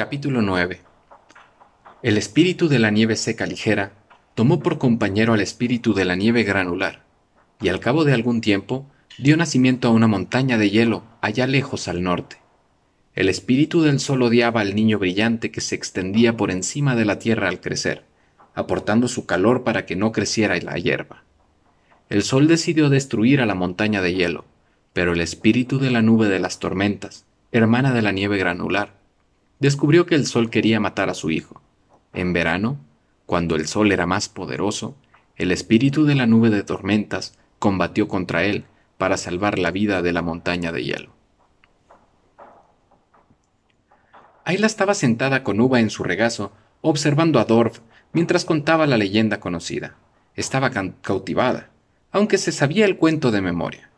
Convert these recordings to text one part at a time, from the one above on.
Capítulo 9 El espíritu de la nieve seca ligera tomó por compañero al espíritu de la nieve granular, y al cabo de algún tiempo dio nacimiento a una montaña de hielo allá lejos al norte. El espíritu del sol odiaba al niño brillante que se extendía por encima de la tierra al crecer, aportando su calor para que no creciera la hierba. El sol decidió destruir a la montaña de hielo, pero el espíritu de la nube de las tormentas, hermana de la nieve granular, descubrió que el sol quería matar a su hijo. En verano, cuando el sol era más poderoso, el espíritu de la nube de tormentas combatió contra él para salvar la vida de la montaña de hielo. Ayla estaba sentada con Uva en su regazo, observando a Dorf mientras contaba la leyenda conocida. Estaba cautivada, aunque se sabía el cuento de memoria.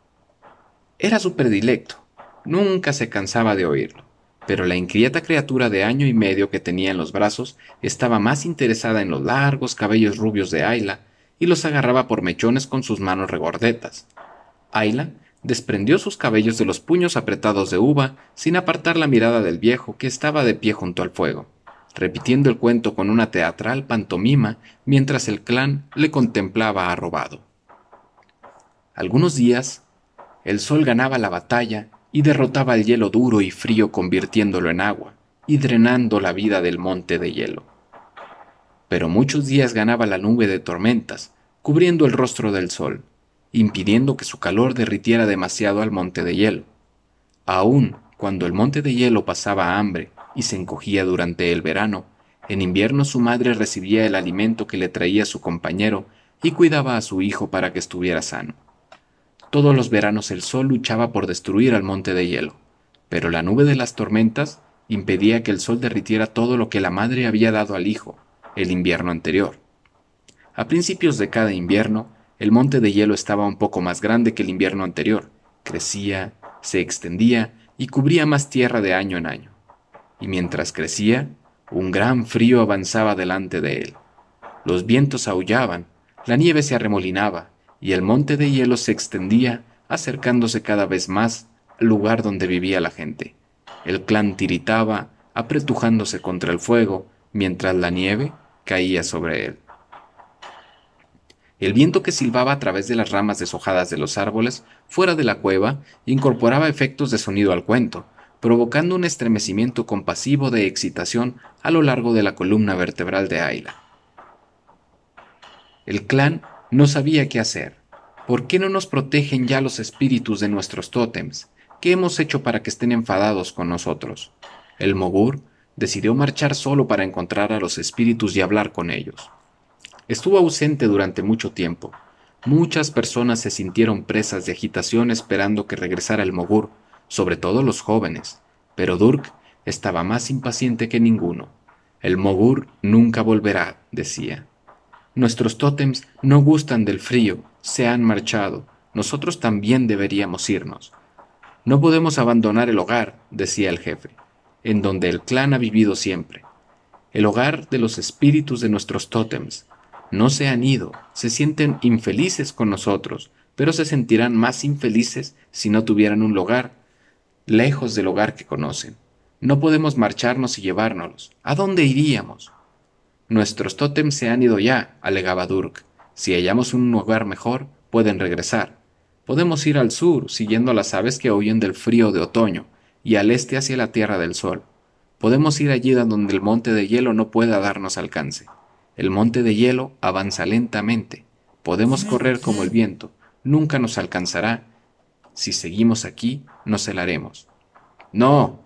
Era su predilecto, nunca se cansaba de oírlo pero la inquieta criatura de año y medio que tenía en los brazos estaba más interesada en los largos cabellos rubios de Ayla y los agarraba por mechones con sus manos regordetas. Ayla desprendió sus cabellos de los puños apretados de uva sin apartar la mirada del viejo que estaba de pie junto al fuego, repitiendo el cuento con una teatral pantomima mientras el clan le contemplaba arrobado. Algunos días, el sol ganaba la batalla y derrotaba el hielo duro y frío convirtiéndolo en agua y drenando la vida del monte de hielo. Pero muchos días ganaba la nube de tormentas, cubriendo el rostro del sol, impidiendo que su calor derritiera demasiado al monte de hielo. Aun cuando el monte de hielo pasaba hambre y se encogía durante el verano, en invierno su madre recibía el alimento que le traía su compañero y cuidaba a su hijo para que estuviera sano. Todos los veranos el sol luchaba por destruir al monte de hielo, pero la nube de las tormentas impedía que el sol derritiera todo lo que la madre había dado al hijo el invierno anterior. A principios de cada invierno, el monte de hielo estaba un poco más grande que el invierno anterior, crecía, se extendía y cubría más tierra de año en año. Y mientras crecía, un gran frío avanzaba delante de él. Los vientos aullaban, la nieve se arremolinaba, y el monte de hielo se extendía, acercándose cada vez más al lugar donde vivía la gente. El clan tiritaba, apretujándose contra el fuego, mientras la nieve caía sobre él. El viento que silbaba a través de las ramas deshojadas de los árboles, fuera de la cueva, incorporaba efectos de sonido al cuento, provocando un estremecimiento compasivo de excitación a lo largo de la columna vertebral de Ayla. El clan no sabía qué hacer. ¿Por qué no nos protegen ya los espíritus de nuestros tótems? ¿Qué hemos hecho para que estén enfadados con nosotros? El Mogur decidió marchar solo para encontrar a los espíritus y hablar con ellos. Estuvo ausente durante mucho tiempo. Muchas personas se sintieron presas de agitación esperando que regresara el Mogur, sobre todo los jóvenes, pero Durk estaba más impaciente que ninguno. El Mogur nunca volverá, decía. Nuestros tótems no gustan del frío, se han marchado, nosotros también deberíamos irnos. No podemos abandonar el hogar, decía el jefe, en donde el clan ha vivido siempre. El hogar de los espíritus de nuestros tótems. No se han ido, se sienten infelices con nosotros, pero se sentirán más infelices si no tuvieran un hogar, lejos del hogar que conocen. No podemos marcharnos y llevárnoslos. ¿A dónde iríamos? Nuestros tótems se han ido ya, alegaba Durk. Si hallamos un lugar mejor, pueden regresar. Podemos ir al sur, siguiendo a las aves que huyen del frío de otoño, y al este hacia la tierra del sol. Podemos ir allí donde el monte de hielo no pueda darnos alcance. El monte de hielo avanza lentamente. Podemos correr como el viento. Nunca nos alcanzará. Si seguimos aquí, nos helaremos. No.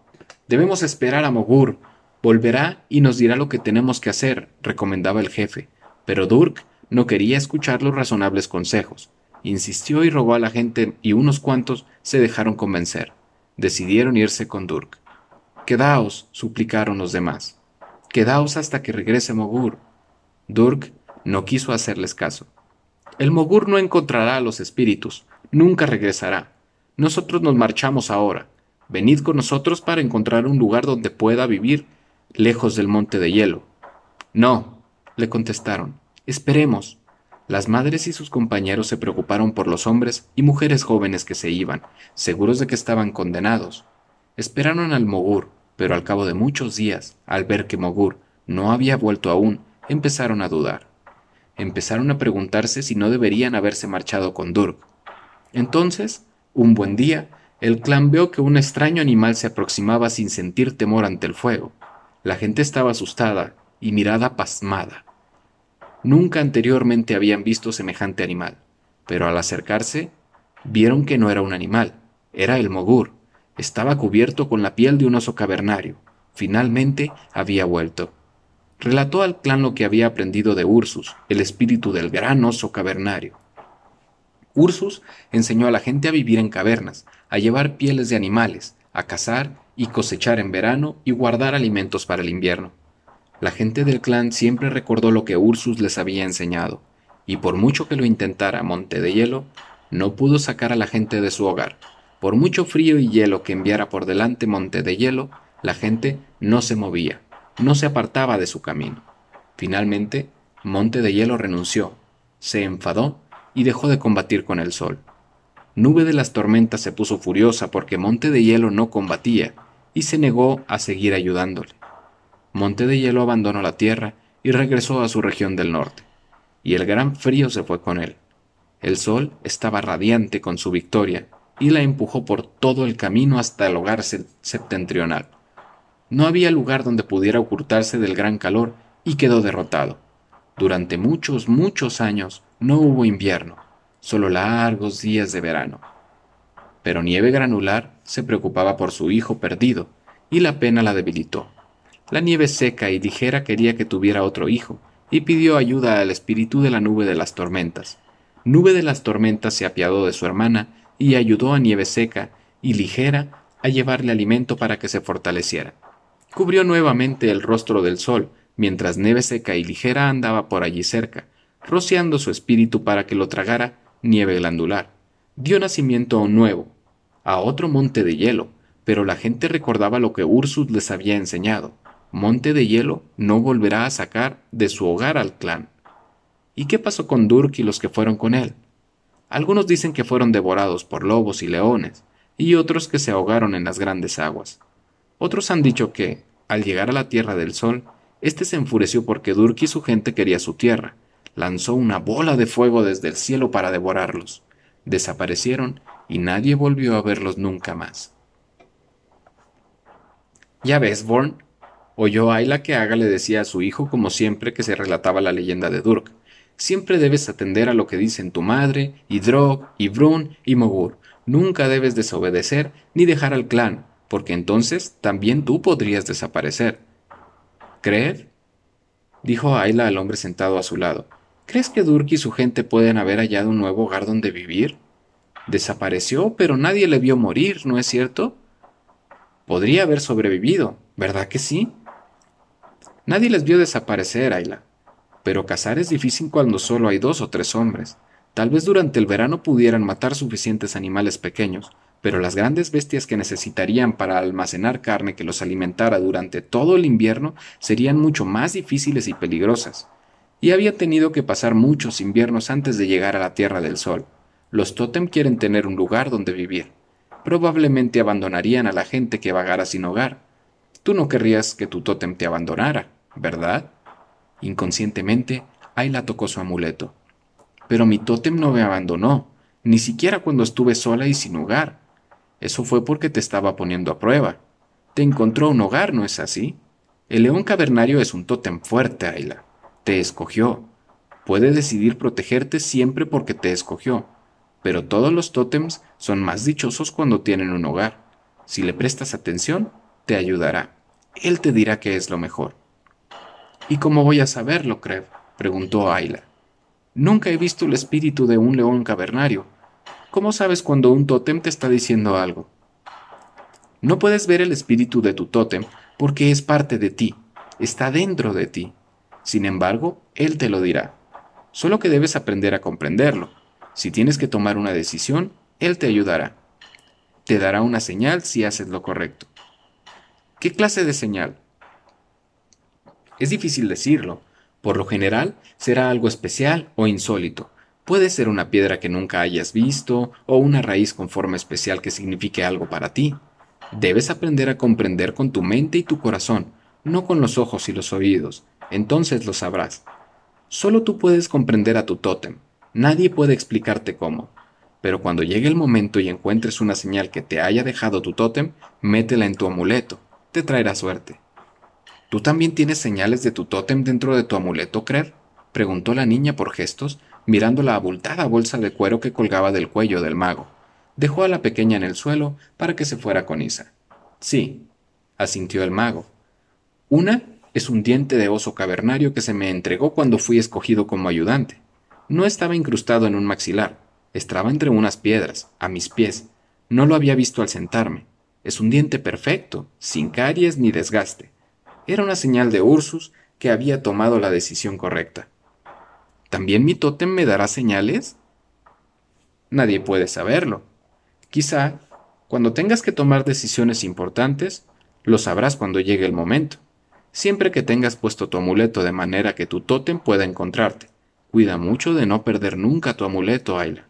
Debemos esperar a Mogur, Volverá y nos dirá lo que tenemos que hacer, recomendaba el jefe, pero Durk no quería escuchar los razonables consejos. Insistió y rogó a la gente y unos cuantos se dejaron convencer. Decidieron irse con Durk. Quedaos, suplicaron los demás. Quedaos hasta que regrese Mogur. Durk no quiso hacerles caso. El Mogur no encontrará a los espíritus, nunca regresará. Nosotros nos marchamos ahora. Venid con nosotros para encontrar un lugar donde pueda vivir lejos del monte de hielo. No, le contestaron, esperemos. Las madres y sus compañeros se preocuparon por los hombres y mujeres jóvenes que se iban, seguros de que estaban condenados. Esperaron al Mogur, pero al cabo de muchos días, al ver que Mogur no había vuelto aún, empezaron a dudar. Empezaron a preguntarse si no deberían haberse marchado con Durk. Entonces, un buen día, el clan vio que un extraño animal se aproximaba sin sentir temor ante el fuego. La gente estaba asustada y mirada pasmada. Nunca anteriormente habían visto semejante animal, pero al acercarse, vieron que no era un animal, era el Mogur. Estaba cubierto con la piel de un oso cavernario. Finalmente había vuelto. Relató al clan lo que había aprendido de Ursus, el espíritu del gran oso cavernario. Ursus enseñó a la gente a vivir en cavernas, a llevar pieles de animales, a cazar y cosechar en verano y guardar alimentos para el invierno. La gente del clan siempre recordó lo que Ursus les había enseñado, y por mucho que lo intentara Monte de Hielo, no pudo sacar a la gente de su hogar. Por mucho frío y hielo que enviara por delante Monte de Hielo, la gente no se movía, no se apartaba de su camino. Finalmente, Monte de Hielo renunció, se enfadó y dejó de combatir con el sol. Nube de las tormentas se puso furiosa porque Monte de Hielo no combatía y se negó a seguir ayudándole. Monte de Hielo abandonó la tierra y regresó a su región del norte, y el gran frío se fue con él. El sol estaba radiante con su victoria y la empujó por todo el camino hasta el hogar septentrional. No había lugar donde pudiera ocultarse del gran calor y quedó derrotado. Durante muchos, muchos años no hubo invierno, solo largos días de verano. Pero Nieve Granular se preocupaba por su hijo perdido y la pena la debilitó. La nieve seca y ligera quería que tuviera otro hijo, y pidió ayuda al espíritu de la nube de las tormentas. Nube de las tormentas se apiadó de su hermana y ayudó a Nieve seca y ligera a llevarle alimento para que se fortaleciera. Cubrió nuevamente el rostro del sol, mientras Nieve seca y ligera andaba por allí cerca, rociando su espíritu para que lo tragara nieve glandular. Dio nacimiento a un nuevo, a otro monte de hielo, pero la gente recordaba lo que Ursus les había enseñado. Monte de Hielo no volverá a sacar de su hogar al clan. ¿Y qué pasó con Durk y los que fueron con él? Algunos dicen que fueron devorados por lobos y leones, y otros que se ahogaron en las grandes aguas. Otros han dicho que, al llegar a la Tierra del Sol, éste se enfureció porque Durk y su gente quería su tierra, lanzó una bola de fuego desde el cielo para devorarlos. Desaparecieron y nadie volvió a verlos nunca más. Ya ves, Born, Oyó Ayla que Aga le decía a su hijo como siempre que se relataba la leyenda de Durk. Siempre debes atender a lo que dicen tu madre, y Drog, y Brun, y Mogur. Nunca debes desobedecer ni dejar al clan, porque entonces también tú podrías desaparecer. ¿Creed? dijo Ayla al hombre sentado a su lado. ¿Crees que Durk y su gente pueden haber hallado un nuevo hogar donde vivir? Desapareció, pero nadie le vio morir, ¿no es cierto? Podría haber sobrevivido, ¿verdad que sí? Nadie les vio desaparecer, Ayla. Pero cazar es difícil cuando solo hay dos o tres hombres. Tal vez durante el verano pudieran matar suficientes animales pequeños, pero las grandes bestias que necesitarían para almacenar carne que los alimentara durante todo el invierno serían mucho más difíciles y peligrosas. Y había tenido que pasar muchos inviernos antes de llegar a la Tierra del Sol. Los tótem quieren tener un lugar donde vivir. Probablemente abandonarían a la gente que vagara sin hogar. Tú no querrías que tu tótem te abandonara. ¿verdad? Inconscientemente, Ayla tocó su amuleto. Pero mi tótem no me abandonó, ni siquiera cuando estuve sola y sin hogar. Eso fue porque te estaba poniendo a prueba. Te encontró un hogar, ¿no es así? El león cavernario es un tótem fuerte, Ayla. Te escogió. Puede decidir protegerte siempre porque te escogió. Pero todos los tótems son más dichosos cuando tienen un hogar. Si le prestas atención, te ayudará. Él te dirá qué es lo mejor. ¿Y cómo voy a saberlo, Krev? preguntó Ayla. Nunca he visto el espíritu de un león cavernario. ¿Cómo sabes cuando un tótem te está diciendo algo? No puedes ver el espíritu de tu tótem porque es parte de ti, está dentro de ti. Sin embargo, él te lo dirá. Solo que debes aprender a comprenderlo. Si tienes que tomar una decisión, él te ayudará. Te dará una señal si haces lo correcto. ¿Qué clase de señal? Es difícil decirlo. Por lo general, será algo especial o insólito. Puede ser una piedra que nunca hayas visto o una raíz con forma especial que signifique algo para ti. Debes aprender a comprender con tu mente y tu corazón, no con los ojos y los oídos. Entonces lo sabrás. Solo tú puedes comprender a tu tótem. Nadie puede explicarte cómo. Pero cuando llegue el momento y encuentres una señal que te haya dejado tu tótem, métela en tu amuleto. Te traerá suerte. ¿Tú también tienes señales de tu tótem dentro de tu amuleto, Crer? preguntó la niña por gestos, mirando la abultada bolsa de cuero que colgaba del cuello del mago. Dejó a la pequeña en el suelo para que se fuera con Isa. Sí, asintió el mago. Una es un diente de oso cavernario que se me entregó cuando fui escogido como ayudante. No estaba incrustado en un maxilar, estaba entre unas piedras, a mis pies. No lo había visto al sentarme. Es un diente perfecto, sin caries ni desgaste. Era una señal de Ursus que había tomado la decisión correcta. ¿También mi tótem me dará señales? Nadie puede saberlo. Quizá, cuando tengas que tomar decisiones importantes, lo sabrás cuando llegue el momento. Siempre que tengas puesto tu amuleto de manera que tu tótem pueda encontrarte. Cuida mucho de no perder nunca tu amuleto, Ayla.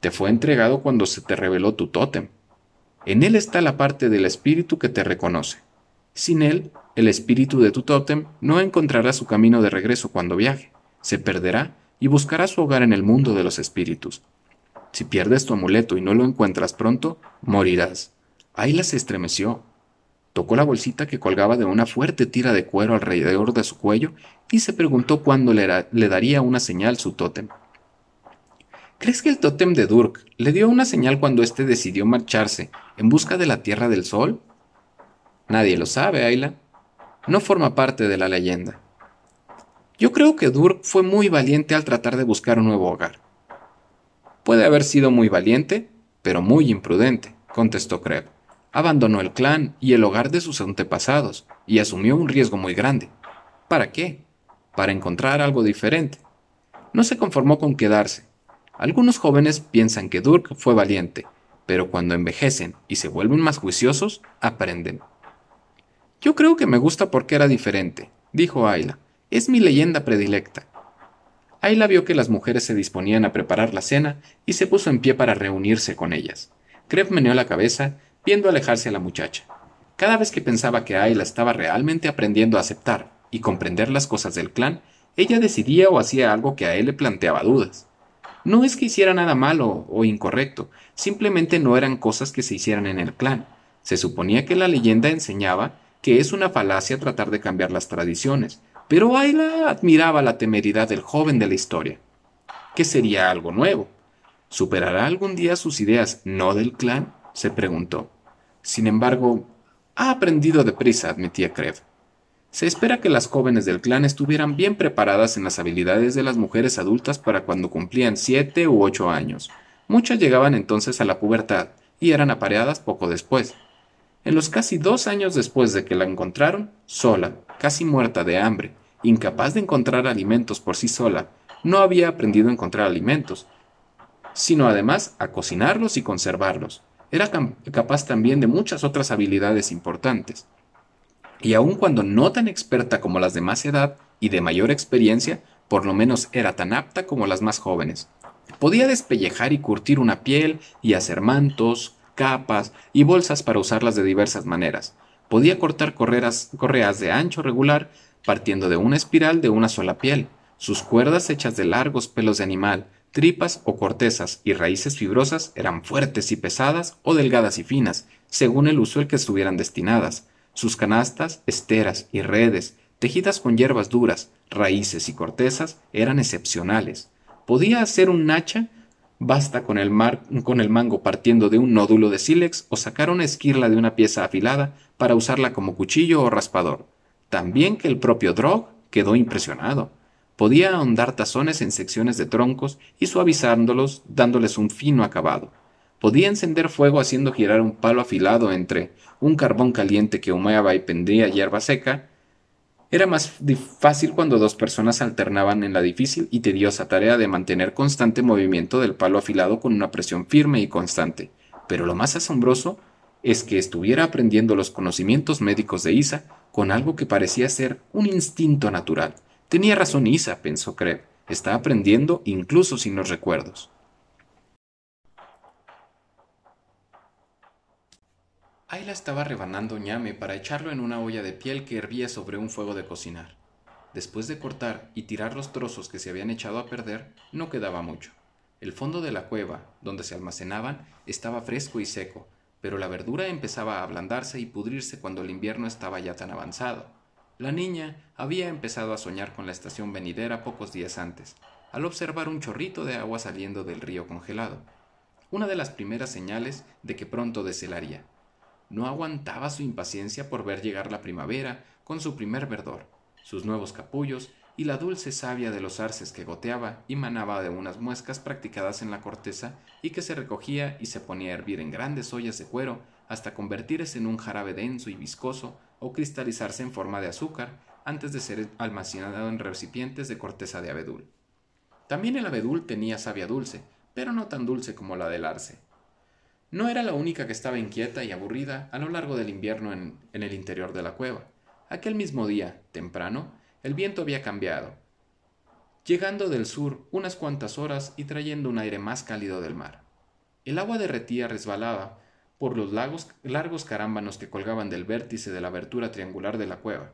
Te fue entregado cuando se te reveló tu tótem. En él está la parte del espíritu que te reconoce. Sin él, el espíritu de tu tótem no encontrará su camino de regreso cuando viaje se perderá y buscará su hogar en el mundo de los espíritus. Si pierdes tu amuleto y no lo encuentras pronto, morirás. Ayla se estremeció. Tocó la bolsita que colgaba de una fuerte tira de cuero alrededor de su cuello y se preguntó cuándo le, daría una señal su tótem. ¿Crees que el tótem de Durk le dio una señal cuando éste decidió marcharse en busca de la Tierra del Sol? Nadie lo sabe, Ayla. No forma parte de la leyenda. Yo creo que Durk fue muy valiente al tratar de buscar un nuevo hogar. Puede haber sido muy valiente, pero muy imprudente, contestó Kreb. Abandonó el clan y el hogar de sus antepasados y asumió un riesgo muy grande. ¿Para qué? Para encontrar algo diferente. No se conformó con quedarse. Algunos jóvenes piensan que Durk fue valiente, pero cuando envejecen y se vuelven más juiciosos, aprenden. Yo creo que me gusta porque era diferente, dijo Ayla. Es mi leyenda predilecta. Ayla vio que las mujeres se disponían a preparar la cena y se puso en pie para reunirse con ellas. Kreb meneó la cabeza, viendo alejarse a la muchacha. Cada vez que pensaba que Ayla estaba realmente aprendiendo a aceptar y comprender las cosas del clan, ella decidía o hacía algo que a él le planteaba dudas. No es que hiciera nada malo o incorrecto, simplemente no eran cosas que se hicieran en el clan. Se suponía que la leyenda enseñaba que es una falacia tratar de cambiar las tradiciones, pero Ayla admiraba la temeridad del joven de la historia. ¿Qué sería algo nuevo? ¿Superará algún día sus ideas no del clan? se preguntó. Sin embargo, ha aprendido deprisa, admitía Krev. Se espera que las jóvenes del clan estuvieran bien preparadas en las habilidades de las mujeres adultas para cuando cumplían siete u ocho años. Muchas llegaban entonces a la pubertad y eran apareadas poco después. En los casi dos años después de que la encontraron, sola, casi muerta de hambre, incapaz de encontrar alimentos por sí sola, no había aprendido a encontrar alimentos, sino además a cocinarlos y conservarlos. Era capaz también de muchas otras habilidades importantes. Y aun cuando no tan experta como las de más edad y de mayor experiencia, por lo menos era tan apta como las más jóvenes. Podía despellejar y curtir una piel y hacer mantos, capas y bolsas para usarlas de diversas maneras. Podía cortar correas, correas de ancho regular partiendo de una espiral de una sola piel. Sus cuerdas hechas de largos pelos de animal, tripas o cortezas y raíces fibrosas eran fuertes y pesadas o delgadas y finas, según el uso al que estuvieran destinadas. Sus canastas, esteras y redes, tejidas con hierbas duras, raíces y cortezas, eran excepcionales. Podía hacer un hacha Basta con el, con el mango partiendo de un nódulo de sílex o sacar una esquirla de una pieza afilada para usarla como cuchillo o raspador. También que el propio Drog quedó impresionado. Podía ahondar tazones en secciones de troncos y suavizándolos dándoles un fino acabado. Podía encender fuego haciendo girar un palo afilado entre un carbón caliente que humeaba y pendía hierba seca era más fácil cuando dos personas alternaban en la difícil y tediosa tarea de mantener constante movimiento del palo afilado con una presión firme y constante. Pero lo más asombroso es que estuviera aprendiendo los conocimientos médicos de Isa con algo que parecía ser un instinto natural. Tenía razón Isa, pensó Kreb. Está aprendiendo incluso sin los recuerdos. Ayla estaba rebanando ñame para echarlo en una olla de piel que hervía sobre un fuego de cocinar. Después de cortar y tirar los trozos que se habían echado a perder, no quedaba mucho. El fondo de la cueva, donde se almacenaban, estaba fresco y seco, pero la verdura empezaba a ablandarse y pudrirse cuando el invierno estaba ya tan avanzado. La niña había empezado a soñar con la estación venidera pocos días antes, al observar un chorrito de agua saliendo del río congelado, una de las primeras señales de que pronto deshelaría. No aguantaba su impaciencia por ver llegar la primavera con su primer verdor, sus nuevos capullos y la dulce savia de los arces que goteaba y manaba de unas muescas practicadas en la corteza y que se recogía y se ponía a hervir en grandes ollas de cuero hasta convertirse en un jarabe denso y viscoso o cristalizarse en forma de azúcar antes de ser almacenado en recipientes de corteza de abedul. También el abedul tenía savia dulce, pero no tan dulce como la del arce. No era la única que estaba inquieta y aburrida a lo largo del invierno en, el interior de la cueva. Aquel mismo día, temprano, el viento había cambiado, llegando del sur unas cuantas horas y trayendo un aire más cálido del mar. El agua derretía resbalaba por los largos carámbanos que colgaban del vértice de la abertura triangular de la cueva.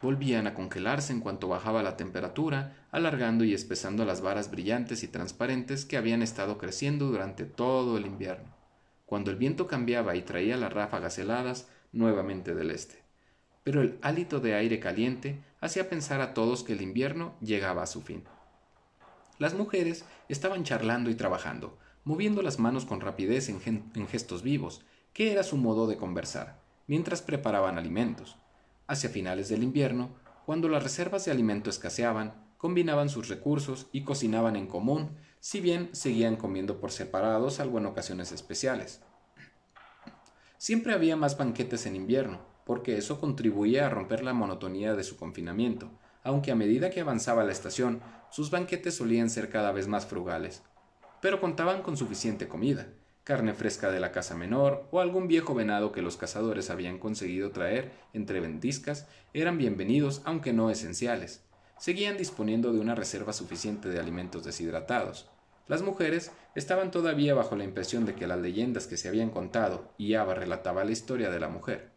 Volvían a congelarse en cuanto bajaba la temperatura, alargando y espesando las varas brillantes y transparentes que habían estado creciendo durante todo el invierno, cuando el viento cambiaba y traía las ráfagas heladas nuevamente del este pero el hálito de aire caliente hacía pensar a todos que el invierno llegaba a su fin. Las mujeres estaban charlando y trabajando, moviendo las manos con rapidez en, gestos vivos, que era su modo de conversar, mientras preparaban alimentos. Hacia finales del invierno, cuando las reservas de alimento escaseaban, combinaban sus recursos y cocinaban en común, si bien seguían comiendo por separado salvo en ocasiones especiales. Siempre había más banquetes en invierno, porque eso contribuía a romper la monotonía de su confinamiento, aunque a medida que avanzaba la estación, sus banquetes solían ser cada vez más frugales. Pero contaban con suficiente comida, carne fresca de la casa menor o algún viejo venado que los cazadores habían conseguido traer entre ventiscas eran bienvenidos aunque no esenciales. Seguían disponiendo de una reserva suficiente de alimentos deshidratados. Las mujeres estaban todavía bajo la impresión de que las leyendas que se habían contado y Ava relataba la historia de la mujer.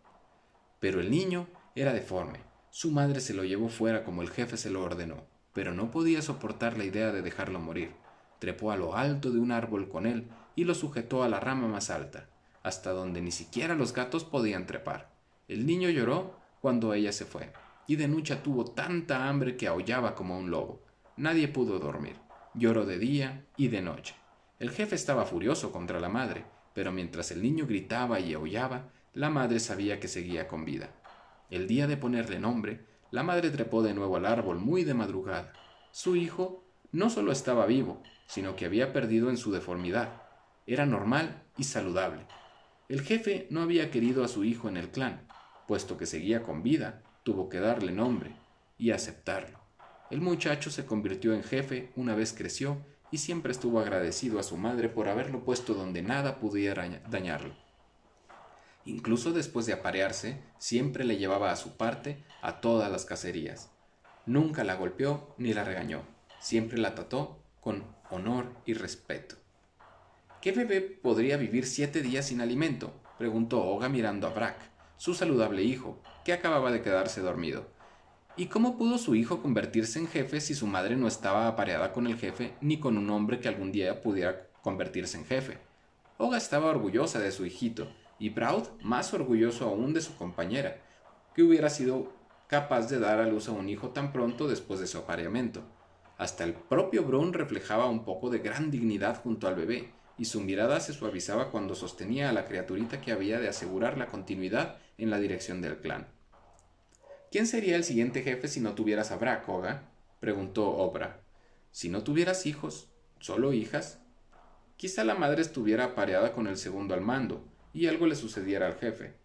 Pero el niño era deforme. Su madre se lo llevó fuera como el jefe se lo ordenó, pero no podía soportar la idea de dejarlo morir. Trepó a lo alto de un árbol con él y lo sujetó a la rama más alta, hasta donde ni siquiera los gatos podían trepar. El niño lloró cuando ella se fue, y de noche tuvo tanta hambre que aullaba como un lobo. Nadie pudo dormir. Lloró de día y de noche. El jefe estaba furioso contra la madre, pero mientras el niño gritaba y aullaba, la madre sabía que seguía con vida. El día de ponerle nombre, la madre trepó de nuevo al árbol muy de madrugada. Su hijo no solo estaba vivo, sino que había perdido en su deformidad. Era normal y saludable. El jefe no había querido a su hijo en el clan, puesto que seguía con vida, tuvo que darle nombre y aceptarlo. El muchacho se convirtió en jefe una vez creció y siempre estuvo agradecido a su madre por haberlo puesto donde nada pudiera dañarlo. Incluso después de aparearse, siempre le llevaba a su parte a todas las cacerías. Nunca la golpeó ni la regañó, siempre la trató con honor y respeto. ¿Qué bebé podría vivir siete días sin alimento? preguntó Oga mirando a Brack, su saludable hijo, que acababa de quedarse dormido. ¿Y cómo pudo su hijo convertirse en jefe si su madre no estaba apareada con el jefe ni con un hombre que algún día pudiera convertirse en jefe? Oga estaba orgullosa de su hijito, y Braud más orgulloso aún de su compañera, que hubiera sido capaz de dar a luz a un hijo tan pronto después de su apareamiento. Hasta el propio Brun reflejaba un poco de gran dignidad junto al bebé, y su mirada se suavizaba cuando sostenía a la criaturita que había de asegurar la continuidad en la dirección del clan. ¿Quién sería el siguiente jefe si no tuvieras a Brack, Oga? preguntó Obra. Si no tuvieras hijos, solo hijas. Quizá la madre estuviera apareada con el segundo al mando, y algo le sucediera al jefe.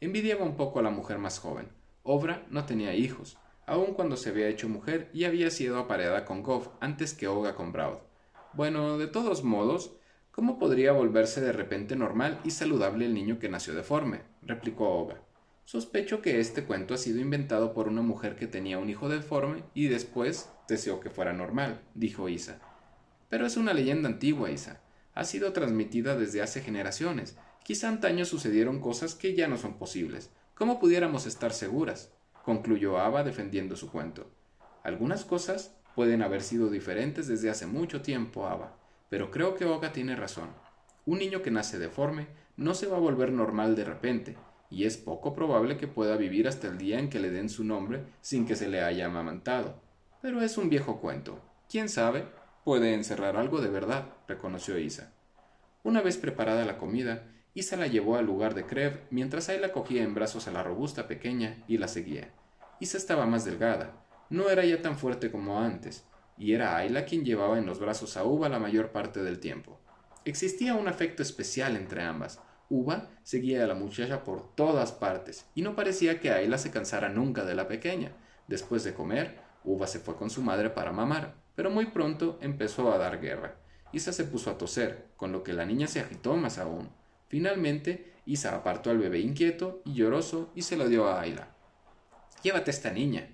Envidiaba un poco a la mujer más joven. Obra no tenía hijos, aun cuando se había hecho mujer y había sido apareada con Goff antes que Oga con Braud. Bueno, de todos modos, ¿cómo podría volverse de repente normal y saludable el niño que nació deforme? replicó Oga. Sospecho que este cuento ha sido inventado por una mujer que tenía un hijo deforme y después deseó que fuera normal, dijo Isa. Pero es una leyenda antigua, Isa. Ha sido transmitida desde hace generaciones Quizá antaño sucedieron cosas que ya no son posibles. ¿Cómo pudiéramos estar seguras? Concluyó Ava defendiendo su cuento. Algunas cosas pueden haber sido diferentes desde hace mucho tiempo, Ava, pero creo que Oga tiene razón. Un niño que nace deforme no se va a volver normal de repente, y es poco probable que pueda vivir hasta el día en que le den su nombre sin que se le haya amamantado. Pero es un viejo cuento. ¿Quién sabe? Puede encerrar algo de verdad, reconoció Isa. Una vez preparada la comida, Isa la llevó al lugar de Krev mientras la cogía en brazos a la robusta pequeña y la seguía. Isa estaba más delgada, no era ya tan fuerte como antes, y era Ayla quien llevaba en los brazos a Uva la mayor parte del tiempo. Existía un afecto especial entre ambas. Uva seguía a la muchacha por todas partes, y no parecía que Ayla se cansara nunca de la pequeña. Después de comer, Uva se fue con su madre para mamar, pero muy pronto empezó a dar guerra. Isa se puso a toser, con lo que la niña se agitó más aún. Finalmente, Isa apartó al bebé inquieto y lloroso y se lo dio a Ayla. Llévate a esta niña.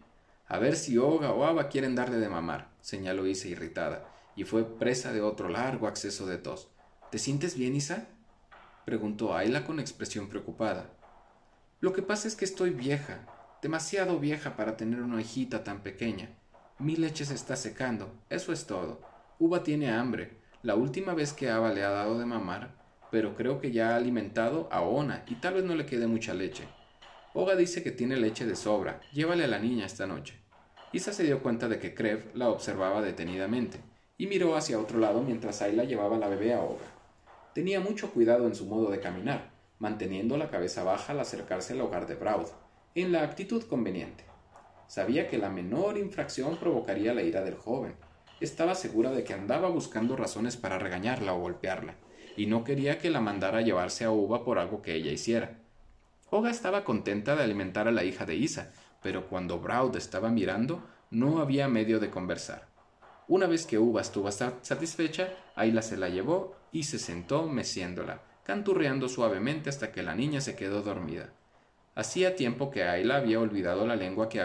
A ver si Oga o Ava quieren darle de mamar, señaló Isa irritada, y fue presa de otro largo acceso de tos. ¿Te sientes bien, Isa? preguntó Ayla con expresión preocupada. Lo que pasa es que estoy vieja, demasiado vieja para tener una hijita tan pequeña. Mi leche se está secando, eso es todo. Uva tiene hambre. La última vez que Ava le ha dado de mamar, pero creo que ya ha alimentado a Ona y tal vez no le quede mucha leche. Oga dice que tiene leche de sobra. Llévale a la niña esta noche. Isa se dio cuenta de que Krev la observaba detenidamente y miró hacia otro lado mientras Ayla llevaba la bebé a Oga. Tenía mucho cuidado en su modo de caminar, manteniendo la cabeza baja al acercarse al hogar de Braud, en la actitud conveniente. Sabía que la menor infracción provocaría la ira del joven. Estaba segura de que andaba buscando razones para regañarla o golpearla, y no quería que la mandara a llevarse a Uva por algo que ella hiciera. Oga estaba contenta de alimentar a la hija de Isa, pero cuando Braud estaba mirando, no había medio de conversar. Una vez que Uva estuvo satisfecha, Ayla se la llevó y se sentó meciéndola, canturreando suavemente hasta que la niña se quedó dormida. Hacía tiempo que Ayla había olvidado la lengua que,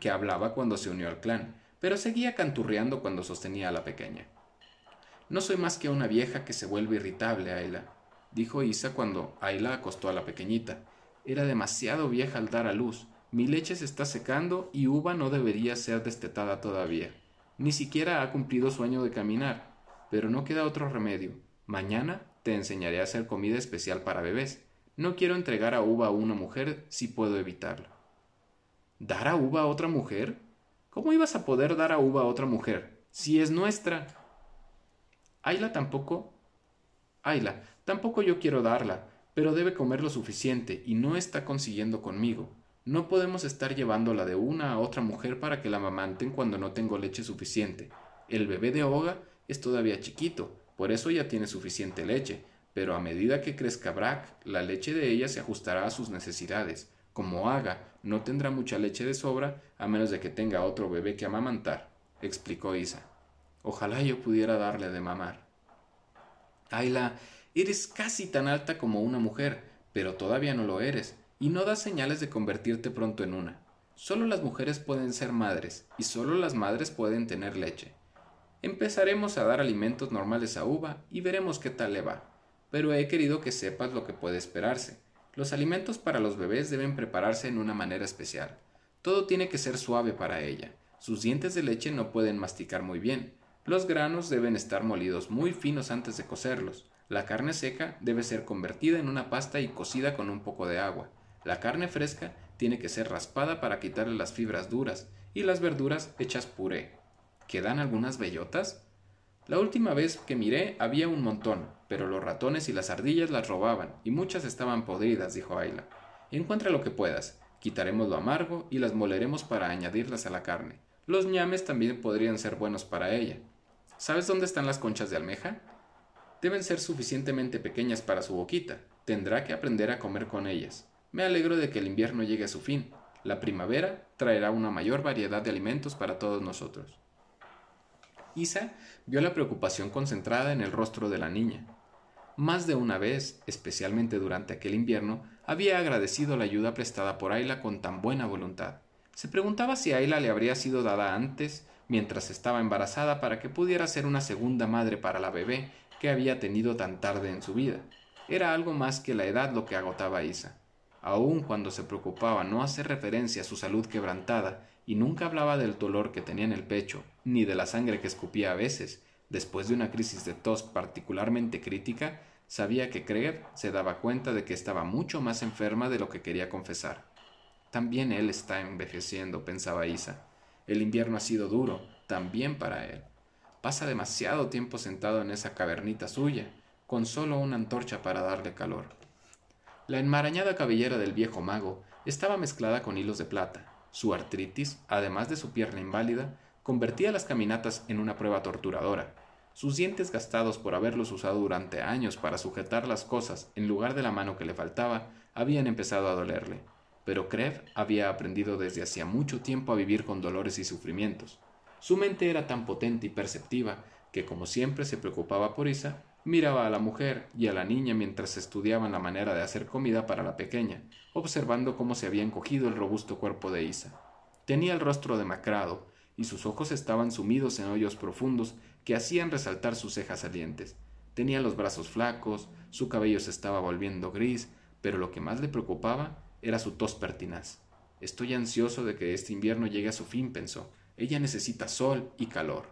que hablaba cuando se unió al clan, pero seguía canturreando cuando sostenía a la pequeña. No soy más que una vieja que se vuelve irritable, Ayla, dijo Isa cuando Ayla acostó a la pequeñita. Era demasiado vieja al dar a luz. Mi leche se está secando y Uva no debería ser destetada todavía. Ni siquiera ha cumplido sueño de caminar. Pero no queda otro remedio. Mañana te enseñaré a hacer comida especial para bebés. No quiero entregar a Uva a una mujer si puedo evitarlo. ¿Dar a Uva a otra mujer? ¿Cómo ibas a poder dar a Uva a otra mujer? Si es nuestra. Ayla tampoco. Ayla, tampoco yo quiero darla, pero debe comer lo suficiente y no está consiguiendo conmigo. No podemos estar llevándola de una a otra mujer para que la mamanten cuando no tengo leche suficiente. El bebé de Oga es todavía chiquito, por eso ya tiene suficiente leche, pero a medida que crezca Brack, la leche de ella se ajustará a sus necesidades. Como Aga no tendrá mucha leche de sobra, a menos de que tenga otro bebé que amamantar, explicó Isa. Ojalá yo pudiera darle de mamar. Ayla, eres casi tan alta como una mujer, pero todavía no lo eres, y no das señales de convertirte pronto en una. Solo las mujeres pueden ser madres, y solo las madres pueden tener leche. Empezaremos a dar alimentos normales a Uva y veremos qué tal le va. Pero he querido que sepas lo que puede esperarse. Los alimentos para los bebés deben prepararse en una manera especial. Todo tiene que ser suave para ella. Sus dientes de leche no pueden masticar muy bien, los granos deben estar molidos muy finos antes de cocerlos. La carne seca debe ser convertida en una pasta y cocida con un poco de agua. La carne fresca tiene que ser raspada para quitarle las fibras duras y las verduras hechas puré. ¿Quedan algunas bellotas? La última vez que miré había un montón, pero los ratones y las ardillas las robaban y muchas estaban podridas, dijo Ayla. Encuentra lo que puedas. Quitaremos lo amargo y las moleremos para añadirlas a la carne. Los ñames también podrían ser buenos para ella. ¿Sabes dónde están las conchas de almeja? Deben ser suficientemente pequeñas para su boquita. Tendrá que aprender a comer con ellas. Me alegro de que el invierno llegue a su fin. La primavera traerá una mayor variedad de alimentos para todos nosotros. Isa vio la preocupación concentrada en el rostro de la niña. Más de una vez, especialmente durante aquel invierno, había agradecido la ayuda prestada por Ayla con tan buena voluntad. Se preguntaba si Ayla le habría sido dada antes mientras estaba embarazada para que pudiera ser una segunda madre para la bebé que había tenido tan tarde en su vida. era algo más que la edad lo que agotaba a Isa. Aun cuando se preocupaba no hacer referencia a su salud quebrantada y nunca hablaba del dolor que tenía en el pecho, ni de la sangre que escupía a veces, después de una crisis de tos particularmente crítica, sabía que Craig se daba cuenta de que estaba mucho más enferma de lo que quería confesar. También él está envejeciendo, pensaba Isa. El invierno ha sido duro, también para él. Pasa demasiado tiempo sentado en esa cavernita suya, con solo una antorcha para darle calor. La enmarañada cabellera del viejo mago estaba mezclada con hilos de plata. Su artritis, además de su pierna inválida, convertía las caminatas en una prueba torturadora. Sus dientes gastados por haberlos usado durante años para sujetar las cosas en lugar de la mano que le faltaba, habían empezado a dolerle. Pero Krev había aprendido desde hacía mucho tiempo a vivir con dolores y sufrimientos. Su mente era tan potente y perceptiva que, como siempre se preocupaba por Isa, miraba a la mujer y a la niña mientras estudiaban la manera de hacer comida para la pequeña, observando cómo se había encogido el robusto cuerpo de Isa. Tenía el rostro demacrado, y sus ojos estaban sumidos en hoyos profundos que hacían resaltar sus cejas salientes. Tenía los brazos flacos, su cabello se estaba volviendo gris, pero lo que más le preocupaba era su tos pertinaz. Estoy ansioso de que este invierno llegue a su fin, pensó. Ella necesita sol y calor.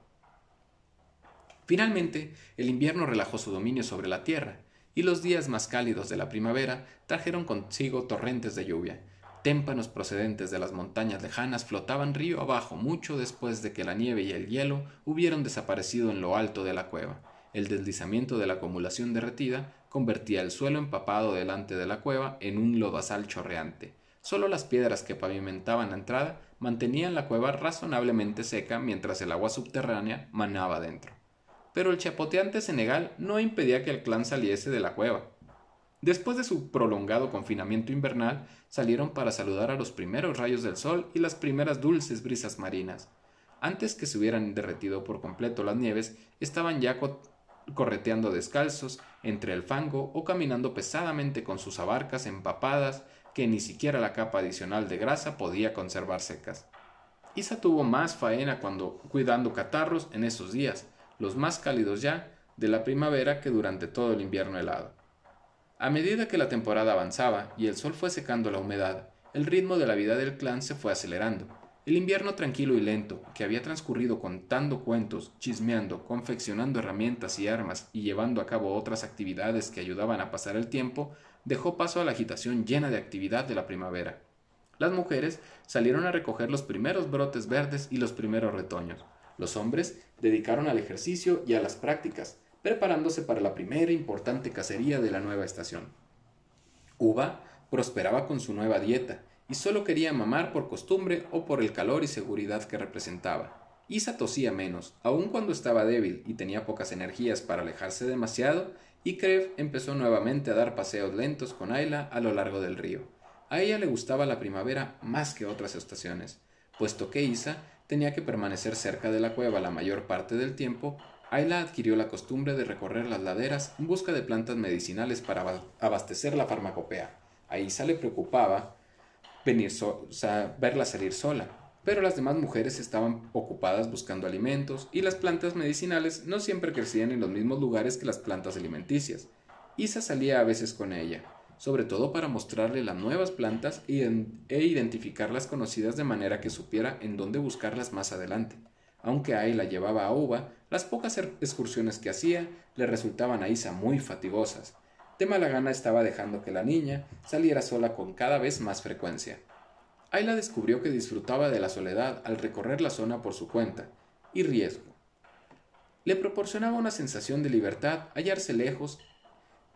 Finalmente, el invierno relajó su dominio sobre la tierra, y los días más cálidos de la primavera trajeron consigo torrentes de lluvia. Témpanos procedentes de las montañas lejanas flotaban río abajo mucho después de que la nieve y el hielo hubieron desaparecido en lo alto de la cueva. El deslizamiento de la acumulación derretida convertía el suelo empapado delante de la cueva en un lodazal chorreante. Solo las piedras que pavimentaban la entrada mantenían la cueva razonablemente seca mientras el agua subterránea manaba dentro pero el chapoteante Senegal no impedía que el clan saliese de la cueva. Después de su prolongado confinamiento invernal, salieron para saludar a los primeros rayos del sol y las primeras dulces brisas marinas. Antes que se hubieran derretido por completo las nieves, estaban ya correteando descalzos entre el fango o caminando pesadamente con sus abarcas empapadas que ni siquiera la capa adicional de grasa podía conservar secas. Isa tuvo más faena cuando cuidando catarros en esos días, los más cálidos ya, de la primavera que durante todo el invierno helado. A medida que la temporada avanzaba y el sol fue secando la humedad, el ritmo de la vida del clan se fue acelerando. El invierno tranquilo y lento, que había transcurrido contando cuentos, chismeando, confeccionando herramientas y armas y llevando a cabo otras actividades que ayudaban a pasar el tiempo, dejó paso a la agitación llena de actividad de la primavera. Las mujeres salieron a recoger los primeros brotes verdes y los primeros retoños. Los hombres dedicaron al ejercicio y a las prácticas, preparándose para la primera importante cacería de la nueva estación. Uva prosperaba con su nueva dieta y solo quería mamar por costumbre o por el calor y seguridad que representaba. Isa tosía menos, aun cuando estaba débil y tenía pocas energías para alejarse demasiado, y Krev empezó nuevamente a dar paseos lentos con Ayla a lo largo del río. A ella le gustaba la primavera más que otras estaciones, puesto que Isa tenía que permanecer cerca de la cueva la mayor parte del tiempo, Ayla adquirió la costumbre de recorrer las laderas en busca de plantas medicinales para abastecer la farmacopea. A Isa le preocupaba venir verla salir sola, pero las demás mujeres estaban ocupadas buscando alimentos y las plantas medicinales no siempre crecían en los mismos lugares que las plantas alimenticias. Isa salía a veces con ella, sobre todo para mostrarle las nuevas plantas e identificar las conocidas de manera que supiera en dónde buscarlas más adelante. Aunque Ai la llevaba a Uva, las pocas er-, excursiones que hacía le resultaban a Isa muy fatigosas. De mala gana estaba dejando que la niña saliera sola con cada vez más frecuencia. Ayla descubrió que disfrutaba de la soledad al recorrer la zona por su cuenta y riesgo. Le proporcionaba una sensación de libertad hallarse lejos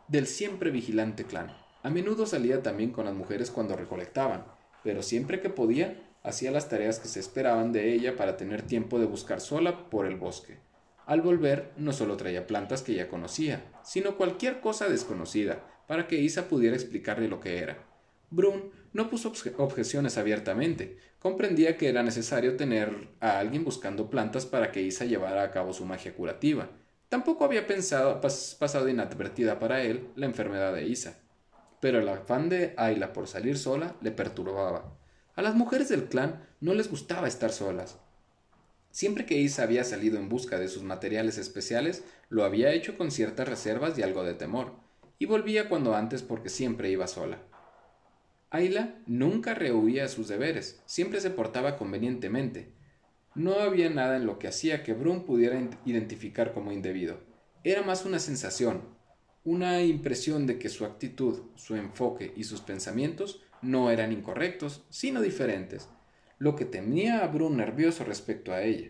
del siempre vigilante clan. A menudo salía también con las mujeres cuando recolectaban, pero siempre que podía hacía las tareas que se esperaban de ella para tener tiempo de buscar sola por el bosque. Al volver, no solo traía plantas que ya conocía, sino cualquier cosa desconocida, para que Isa pudiera explicarle lo que era. Brun no puso objeciones abiertamente, comprendía que era necesario tener a alguien buscando plantas para que Isa llevara a cabo su magia curativa. Tampoco había pensado, pasado inadvertida para él la enfermedad de Isa pero el afán de Ayla por salir sola le perturbaba. A las mujeres del clan no les gustaba estar solas. Siempre que Isa había salido en busca de sus materiales especiales, lo había hecho con ciertas reservas y algo de temor. y volvía cuando antes porque siempre iba sola. Ayla nunca rehuía sus deberes, siempre se portaba convenientemente. No había nada en lo que hacía que Brun pudiera identificar como indebido. Era más una sensación, una impresión de que su actitud, su enfoque y sus pensamientos no eran incorrectos, sino diferentes, lo que tenía a Brun nervioso respecto a ella.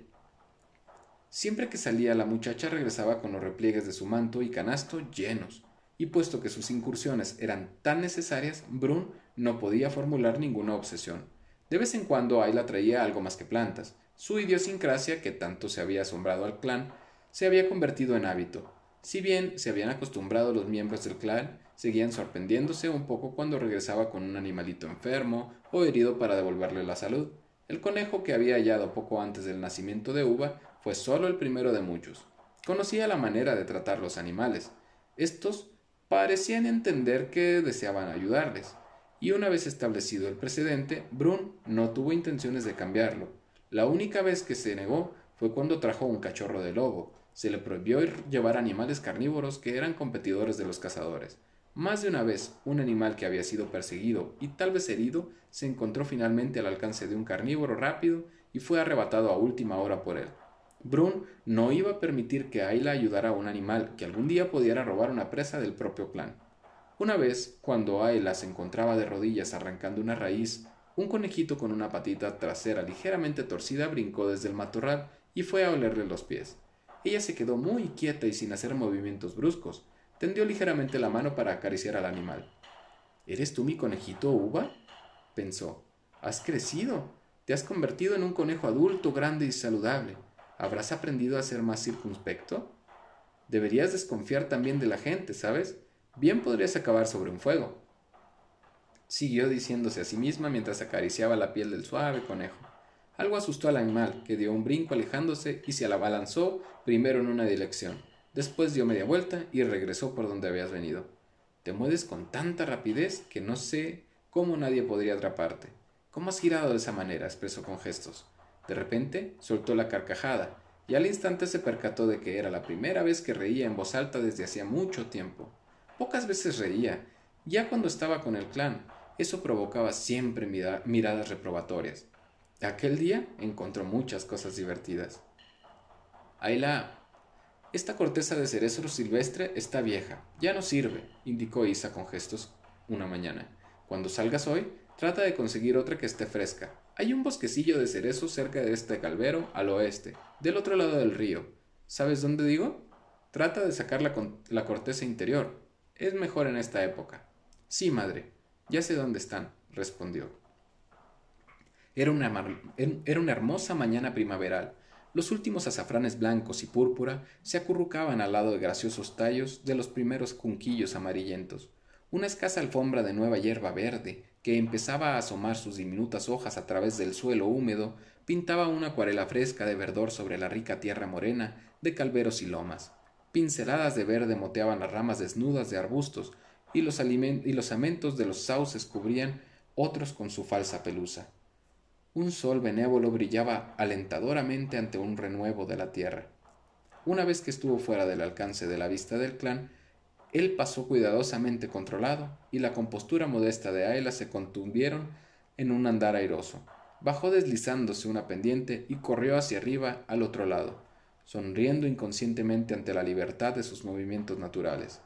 Siempre que salía la muchacha regresaba con los repliegues de su manto y canasto llenos, y puesto que sus incursiones eran tan necesarias, Brun no podía formular ninguna obsesión. De vez en cuando Ayla traía algo más que plantas. Su idiosincrasia, que tanto se había asombrado al clan, se había convertido en hábito. Si bien se habían acostumbrado los miembros del clan, seguían sorprendiéndose un poco cuando regresaba con un animalito enfermo o herido para devolverle la salud. El conejo que había hallado poco antes del nacimiento de Uva fue solo el primero de muchos. Conocía la manera de tratar los animales. Estos parecían entender que deseaban ayudarles, y una vez establecido el precedente, Brun no tuvo intenciones de cambiarlo. La única vez que se negó fue cuando trajo un cachorro de lobo. Se le prohibió llevar animales carnívoros que eran competidores de los cazadores. Más de una vez, un animal que había sido perseguido y tal vez herido se encontró finalmente al alcance de un carnívoro rápido y fue arrebatado a última hora por él. Brun no iba a permitir que Ayla ayudara a un animal que algún día pudiera robar una presa del propio clan. Una vez, cuando Ayla se encontraba de rodillas arrancando una raíz, un conejito con una patita trasera ligeramente torcida brincó desde el matorral y fue a olerle los pies. Ella se quedó muy quieta y sin hacer movimientos bruscos, tendió ligeramente la mano para acariciar al animal. ¿Eres tú mi conejito, Uva? pensó. Has crecido. Te has convertido en un conejo adulto, grande y saludable. ¿Habrás aprendido a ser más circunspecto? Deberías desconfiar también de la gente, ¿sabes? Bien podrías acabar sobre un fuego. Siguió diciéndose a sí misma mientras acariciaba la piel del suave conejo. Algo asustó al animal, que dio un brinco alejándose y se abalanzó primero en una dirección, Después dio media vuelta y regresó por donde habías venido. Te mueves con tanta rapidez que no sé cómo nadie podría atraparte. ¿Cómo has girado de esa manera? expresó con gestos. De repente soltó la carcajada, y al instante se percató de que era la primera vez que reía en voz alta desde hacía mucho tiempo. Pocas veces reía, ya cuando estaba con el clan, eso provocaba siempre miradas reprobatorias. Aquel día encontró muchas cosas divertidas. Ayla esta corteza de cerezo silvestre está vieja, ya no sirve, indicó Isa con gestos una mañana. Cuando salgas hoy, trata de conseguir otra que esté fresca. Hay un bosquecillo de cerezo cerca de este calvero, al oeste, del otro lado del río. ¿Sabes dónde digo? Trata de sacar la, la corteza interior. Es mejor en esta época. Sí, madre. Ya sé dónde están, respondió. Era una, era una hermosa mañana primaveral. Los últimos azafranes blancos y púrpura se acurrucaban al lado de graciosos tallos de los primeros cunquillos amarillentos. Una escasa alfombra de nueva hierba verde, que empezaba a asomar sus diminutas hojas a través del suelo húmedo, pintaba una acuarela fresca de verdor sobre la rica tierra morena de calveros y lomas. Pinceladas de verde moteaban las ramas desnudas de arbustos, y los, y los amentos de los sauces cubrían otros con su falsa pelusa. Un sol benévolo brillaba alentadoramente ante un renuevo de la tierra. Una vez que estuvo fuera del alcance de la vista del clan, él pasó cuidadosamente controlado y la compostura modesta de Ayla se contuvieron en un andar airoso. Bajó deslizándose una pendiente y corrió hacia arriba al otro lado, sonriendo inconscientemente ante la libertad de sus movimientos naturales.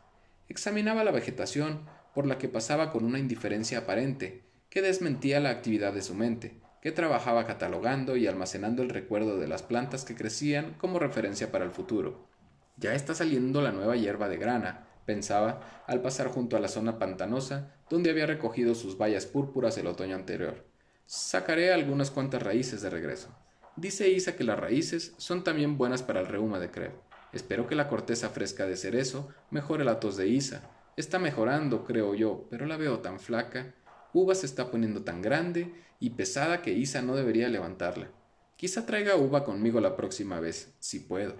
Examinaba la vegetación por la que pasaba con una indiferencia aparente que desmentía la actividad de su mente, que trabajaba catalogando y almacenando el recuerdo de las plantas que crecían como referencia para el futuro. Ya está saliendo la nueva hierba de grana, pensaba, al pasar junto a la zona pantanosa donde había recogido sus bayas púrpuras el otoño anterior. Sacaré algunas cuantas raíces de regreso. Dice Isa que las raíces son también buenas para el reuma de Creb. Espero que la corteza fresca de cerezo mejore la tos de Isa. Está mejorando, creo yo, pero la veo tan flaca. Uva se está poniendo tan grande y pesada que Isa no debería levantarla. Quizá traiga Uva conmigo la próxima vez, si puedo.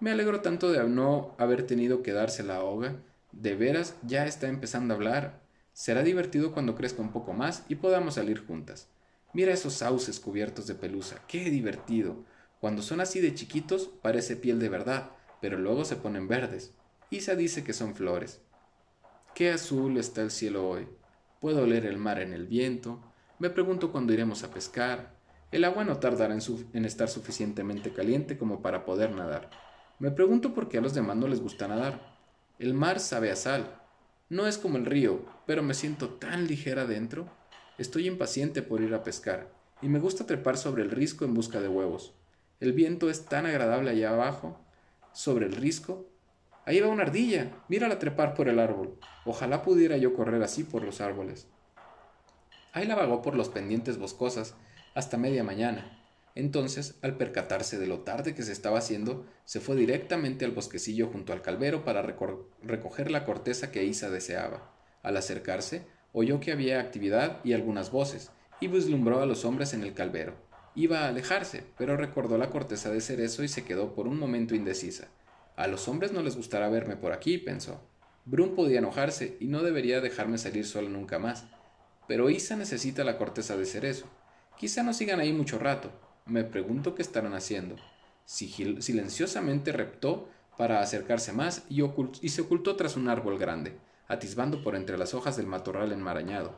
Me alegro tanto de no haber tenido que darse la ahoga. De veras, ya está empezando a hablar. Será divertido cuando crezca un poco más y podamos salir juntas. Mira esos sauces cubiertos de pelusa, qué divertido. Cuando son así de chiquitos parece piel de verdad, pero luego se ponen verdes. Isa dice que son flores. Qué azul está el cielo hoy. Puedo oler el mar en el viento. Me pregunto cuándo iremos a pescar. El agua no tardará en, en, estar suficientemente caliente como para poder nadar. Me pregunto por qué a los demás no les gusta nadar. El mar sabe a sal. No es como el río, pero me siento tan ligera dentro. Estoy impaciente por ir a pescar, y me gusta trepar sobre el risco en busca de huevos. El viento es tan agradable allá abajo, sobre el risco, Ahí va una ardilla. Mírala trepar por el árbol. Ojalá pudiera yo correr así por los árboles. la vagó por los pendientes boscosas hasta media mañana. Entonces, al percatarse de lo tarde que se estaba haciendo, se fue directamente al bosquecillo junto al calvero para recoger la corteza que Isa deseaba. Al acercarse, oyó que había actividad y algunas voces, y vislumbró a los hombres en el calvero. Iba a alejarse, pero recordó la corteza de cerezo y se quedó por un momento indecisa. A los hombres no les gustará verme por aquí, pensó. Brun podía enojarse y no debería dejarme salir sola nunca más. Pero Isa necesita la corteza de cerezo. Quizá no sigan ahí mucho rato. Me pregunto qué estarán haciendo. silenciosamente reptó para acercarse más y, y se ocultó tras un árbol grande, atisbando por entre las hojas del matorral enmarañado.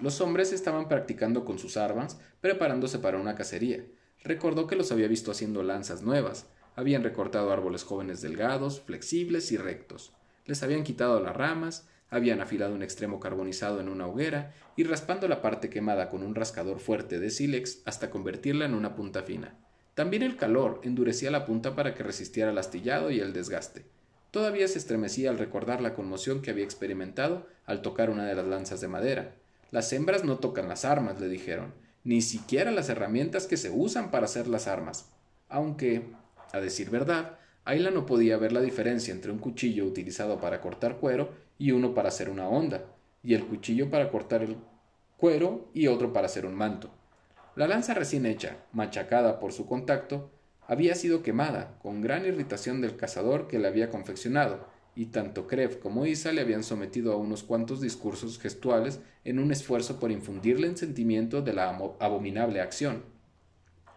Los hombres estaban practicando con sus armas, preparándose para una cacería. Recordó que los había visto haciendo lanzas nuevas, habían recortado árboles jóvenes delgados, flexibles y rectos. Les habían quitado las ramas, habían afilado un extremo carbonizado en una hoguera y raspando la parte quemada con un rascador fuerte de sílex hasta convertirla en una punta fina. También el calor endurecía la punta para que resistiera el astillado y el desgaste. Todavía se estremecía al recordar la conmoción que había experimentado al tocar una de las lanzas de madera. Las hembras no tocan las armas, le dijeron, ni siquiera las herramientas que se usan para hacer las armas. Aunque, a decir verdad, Ayla no podía ver la diferencia entre un cuchillo utilizado para cortar cuero y uno para hacer una onda, y el cuchillo para cortar el cuero y otro para hacer un manto. La lanza recién hecha, machacada por su contacto, había sido quemada, con gran irritación del cazador que la había confeccionado, y tanto Krev como Isa le habían sometido a unos cuantos discursos gestuales en un esfuerzo por infundirle en sentimiento de la abominable acción.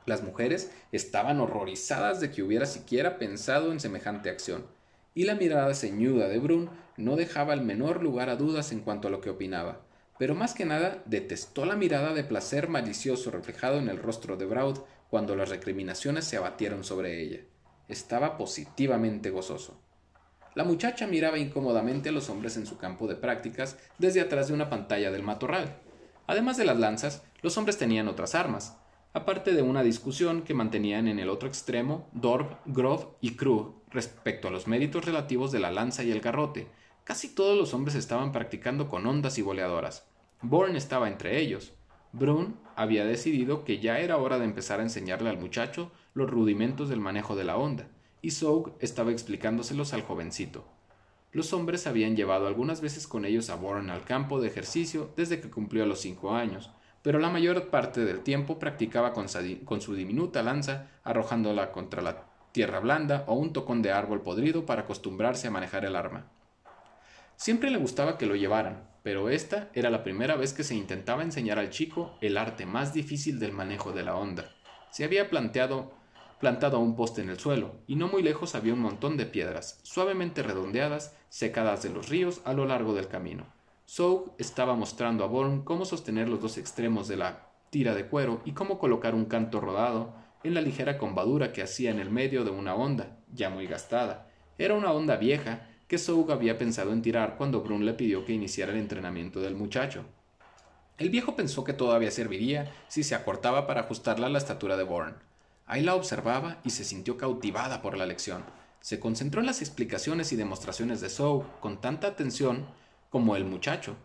Las mujeres estaban horrorizadas de que hubiera siquiera pensado en semejante acción, y la mirada ceñuda de Brun no dejaba el menor lugar a dudas en cuanto a lo que opinaba, pero más que nada detestó la mirada de placer malicioso reflejado en el rostro de Braud cuando las recriminaciones se abatieron sobre ella. Estaba positivamente gozoso. La muchacha miraba incómodamente a los hombres en su campo de prácticas desde atrás de una pantalla del matorral. Además de las lanzas, los hombres tenían otras armas, aparte de una discusión que mantenían en el otro extremo Dorb, Grove y Krug respecto a los méritos relativos de la lanza y el garrote. Casi todos los hombres estaban practicando con ondas y boleadoras. Born estaba entre ellos. Brun había decidido que ya era hora de empezar a enseñarle al muchacho los rudimentos del manejo de la onda, y Soug estaba explicándoselos al jovencito. Los hombres habían llevado algunas veces con ellos a Bourne al campo de ejercicio desde que cumplió los cinco años, pero la mayor parte del tiempo practicaba con, su diminuta lanza, arrojándola contra la tierra blanda o un tocón de árbol podrido para acostumbrarse a manejar el arma. Siempre le gustaba que lo llevaran, pero esta era la primera vez que se intentaba enseñar al chico el arte más difícil del manejo de la onda. Se había plantado un poste en el suelo, y no muy lejos había un montón de piedras, suavemente redondeadas, secadas de los ríos a lo largo del camino. Soug estaba mostrando a Born cómo sostener los dos extremos de la tira de cuero y cómo colocar un canto rodado en la ligera combadura que hacía en el medio de una onda, ya muy gastada. Era una onda vieja que Soug había pensado en tirar cuando Brun le pidió que iniciara el entrenamiento del muchacho. El viejo pensó que todavía serviría si se acortaba para ajustarla a la estatura de Born. Ahí la observaba y se sintió cautivada por la lección. Se concentró en las explicaciones y demostraciones de Soug con tanta atención como el muchacho.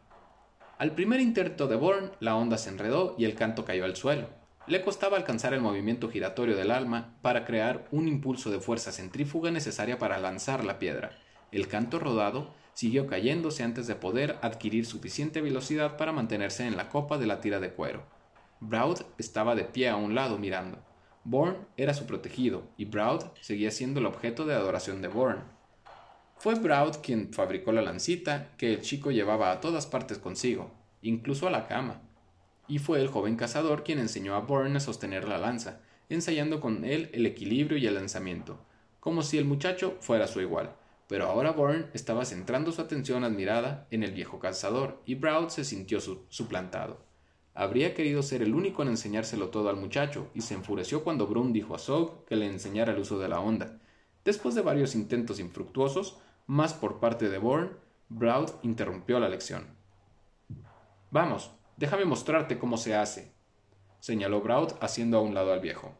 Al primer intento de Born, la onda se enredó y el canto cayó al suelo. Le costaba alcanzar el movimiento giratorio del alma para crear un impulso de fuerza centrífuga necesaria para lanzar la piedra. El canto rodado siguió cayéndose antes de poder adquirir suficiente velocidad para mantenerse en la copa de la tira de cuero. Broud estaba de pie a un lado mirando. Born era su protegido y Broud seguía siendo el objeto de adoración de Born. Fue Broud quien fabricó la lancita que el chico llevaba a todas partes consigo, incluso a la cama. Y fue el joven cazador quien enseñó a Bourne a sostener la lanza, ensayando con él el equilibrio y el lanzamiento, como si el muchacho fuera su igual. pero ahora Bourne estaba centrando su atención admirada en el viejo cazador y Brown se sintió suplantado. Habría querido ser el único en enseñárselo todo al muchacho y se enfureció cuando Brun dijo a Zog que le enseñara el uso de la onda. Después de varios intentos infructuosos, más por parte de Bourne, Brown interrumpió la lección. Vamos, déjame mostrarte cómo se hace, señaló Brown haciendo a un lado al viejo.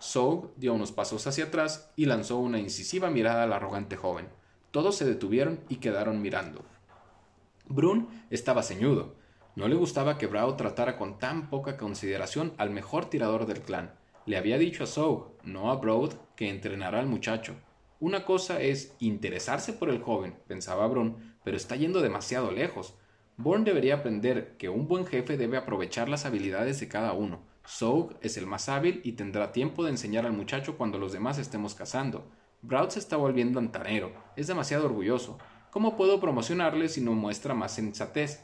Zog dio unos pasos hacia atrás y lanzó una incisiva mirada al arrogante joven. Todos se detuvieron y quedaron mirando. Brun estaba ceñudo. No le gustaba que Brau tratara con tan poca consideración al mejor tirador del clan. Le había dicho a Sow, no a Broad, que entrenará al muchacho. Una cosa es interesarse por el joven, pensaba Brun, pero está yendo demasiado lejos. Bourne debería aprender que un buen jefe debe aprovechar las habilidades de cada uno. Soug es el más hábil y tendrá tiempo de enseñar al muchacho cuando los demás estemos cazando. Broad se está volviendo antanero, es demasiado orgulloso. ¿Cómo puedo promocionarle si no muestra más sensatez?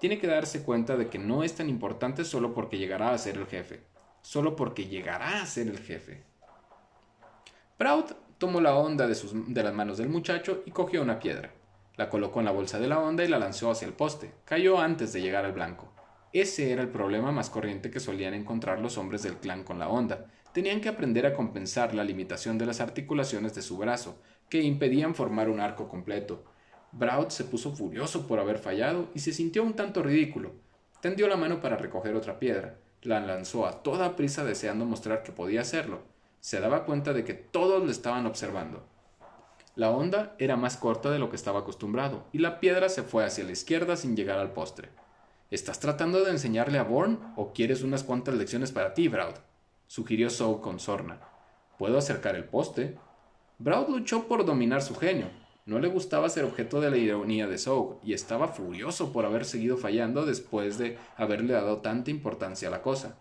Tiene que darse cuenta de que no es tan importante solo porque llegará a ser el jefe. Solo porque llegará a ser el jefe. Proud tomó la onda de, de las manos del muchacho y cogió una piedra. La colocó en la bolsa de la onda y la lanzó hacia el poste. Cayó antes de llegar al blanco. Ese era el problema más corriente que solían encontrar los hombres del clan con la onda. Tenían que aprender a compensar la limitación de las articulaciones de su brazo, que impedían formar un arco completo. Braut se puso furioso por haber fallado y se sintió un tanto ridículo. Tendió la mano para recoger otra piedra. La lanzó a toda prisa deseando mostrar que podía hacerlo. Se daba cuenta de que todos le estaban observando. La onda era más corta de lo que estaba acostumbrado, y la piedra se fue hacia la izquierda sin llegar al postre. ¿Estás tratando de enseñarle a Born o quieres unas cuantas lecciones para ti, Braud? sugirió Sow con sorna. Puedo acercar el poste. Braud luchó por dominar su genio. No le gustaba ser objeto de la ironía de Sow y estaba furioso por haber seguido fallando después de haberle dado tanta importancia a la cosa.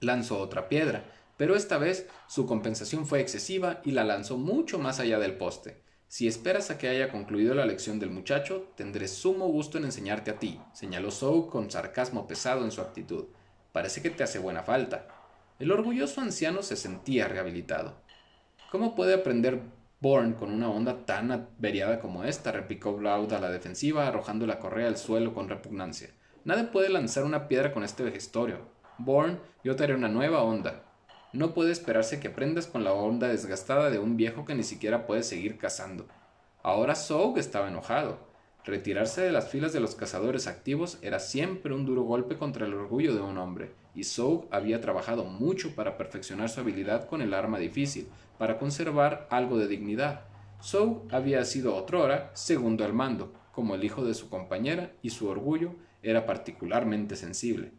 Lanzó otra piedra, pero esta vez su compensación fue excesiva y la lanzó mucho más allá del poste. Si esperas a que haya concluido la lección del muchacho, tendré sumo gusto en enseñarte a ti, señaló Sou con sarcasmo pesado en su actitud. Parece que te hace buena falta. El orgulloso anciano se sentía rehabilitado. ¿Cómo puede aprender Born con una onda tan averiada como esta? replicó Bloud a la defensiva, arrojando la correa al suelo con repugnancia. Nadie puede lanzar una piedra con este vejestorio. Born, yo te haré una nueva onda. No puede esperarse que aprendas con la onda desgastada de un viejo que ni siquiera puede seguir cazando. Ahora Soug estaba enojado. Retirarse de las filas de los cazadores activos era siempre un duro golpe contra el orgullo de un hombre, y Soug había trabajado mucho para perfeccionar su habilidad con el arma difícil, para conservar algo de dignidad. Soug había sido otrora segundo al mando, como el hijo de su compañera, y su orgullo era particularmente sensible.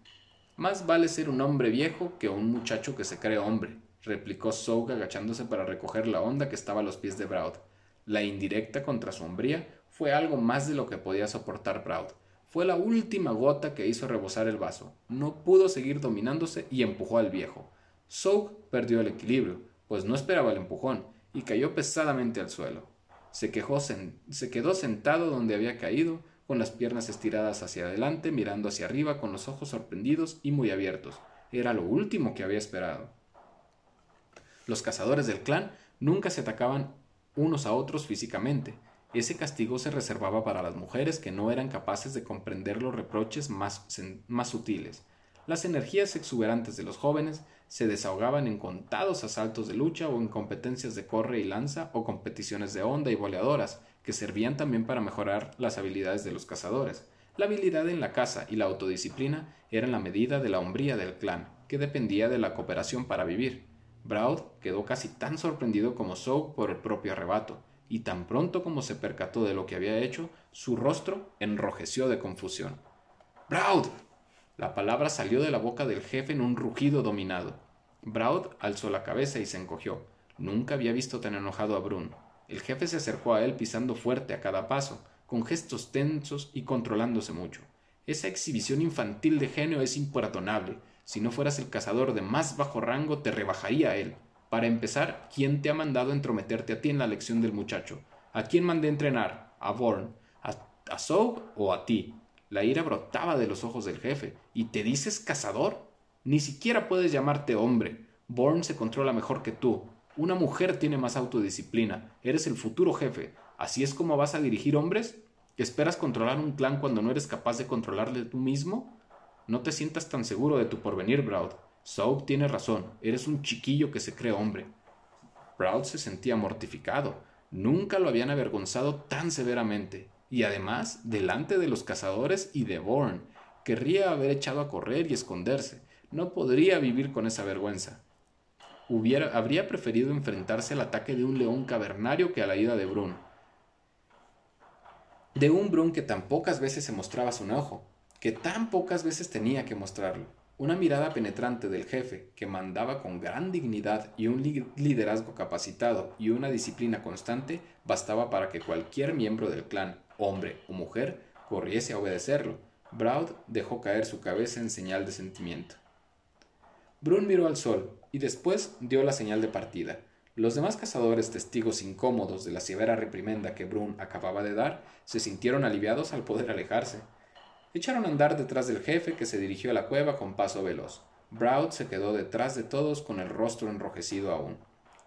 Más vale ser un hombre viejo que un muchacho que se cree hombre, replicó Soug agachándose para recoger la onda que estaba a los pies de Braud. La indirecta contra su hombría fue algo más de lo que podía soportar Braud. Fue la última gota que hizo rebosar el vaso. No pudo seguir dominándose y empujó al viejo. Soug perdió el equilibrio, pues no esperaba el empujón, y cayó pesadamente al suelo. Se quedó sentado donde había caído, con las piernas estiradas hacia adelante, mirando hacia arriba con los ojos sorprendidos y muy abiertos. Era lo último que había esperado. Los cazadores del clan nunca se atacaban unos a otros físicamente. Ese castigo se reservaba para las mujeres que no eran capaces de comprender los reproches más, más sutiles. Las energías exuberantes de los jóvenes se desahogaban en contados asaltos de lucha o en competencias de corre y lanza o competiciones de onda y boleadoras, que servían también para mejorar las habilidades de los cazadores. La habilidad en la caza y la autodisciplina eran la medida de la hombría del clan, que dependía de la cooperación para vivir. Braud quedó casi tan sorprendido como Sow por el propio arrebato, y tan pronto como se percató de lo que había hecho, su rostro enrojeció de confusión. Braud. La palabra salió de la boca del jefe en un rugido dominado. Braud alzó la cabeza y se encogió. Nunca había visto tan enojado a Brun. El jefe se acercó a él pisando fuerte a cada paso, con gestos tensos y controlándose mucho. Esa exhibición infantil de genio es imperdonable. Si no fueras el cazador de más bajo rango, te rebajaría a él. Para empezar, ¿quién te ha mandado entrometerte a ti en la lección del muchacho? ¿A quién mandé entrenar? ¿A Born? ¿A, a o a ti? La ira brotaba de los ojos del jefe. ¿Y te dices cazador? Ni siquiera puedes llamarte hombre. Born se controla mejor que tú. Una mujer tiene más autodisciplina. Eres el futuro jefe. ¿Así es como vas a dirigir hombres? ¿Esperas controlar un clan cuando no eres capaz de controlarle tú mismo? No te sientas tan seguro de tu porvenir, Broud. Soap tiene razón, eres un chiquillo que se cree hombre. Broud se sentía mortificado. Nunca lo habían avergonzado tan severamente. Y además, delante de los cazadores y de Bourne, querría haber echado a correr y esconderse. No podría vivir con esa vergüenza. Hubiera, habría preferido enfrentarse al ataque de un león cavernario que a la ida de Brun. De un Brun que tan pocas veces se mostraba su enojo, que tan pocas veces tenía que mostrarlo. Una mirada penetrante del jefe, que mandaba con gran dignidad y un liderazgo capacitado y una disciplina constante, bastaba para que cualquier miembro del clan, hombre o mujer, corriese a obedecerlo. Broud dejó caer su cabeza en señal de sentimiento. Brun miró al sol y después dio la señal de partida. Los demás cazadores, testigos incómodos de la severa reprimenda que Brun acababa de dar, se sintieron aliviados al poder alejarse. Echaron a andar detrás del jefe que se dirigió a la cueva con paso veloz. Broud se quedó detrás de todos con el rostro enrojecido aún.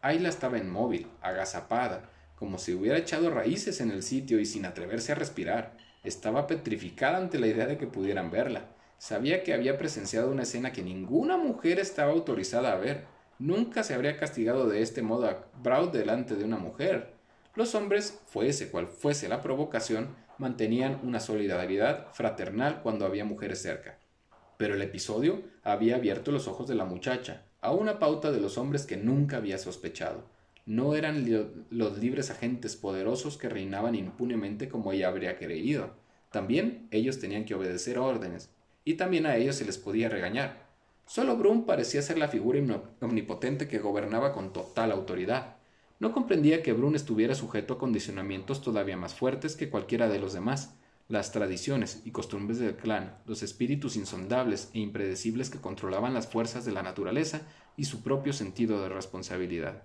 Ayla estaba inmóvil, agazapada, como si hubiera echado raíces en el sitio y sin atreverse a respirar. Estaba petrificada ante la idea de que pudieran verla. Sabía que había presenciado una escena que ninguna mujer estaba autorizada a ver. Nunca se habría castigado de este modo a Broud delante de una mujer. Los hombres, fuese cual fuese la provocación, mantenían una solidaridad fraternal cuando había mujeres cerca. Pero el episodio había abierto los ojos de la muchacha a una pauta de los hombres que nunca había sospechado. No eran los libres agentes poderosos que reinaban impunemente como ella habría creído. También ellos tenían que obedecer órdenes, y también a ellos se les podía regañar. Solo Brun parecía ser la figura omnipotente que gobernaba con total autoridad. No comprendía que Brun estuviera sujeto a condicionamientos todavía más fuertes que cualquiera de los demás, las tradiciones y costumbres del clan, los espíritus insondables e impredecibles que controlaban las fuerzas de la naturaleza y su propio sentido de responsabilidad.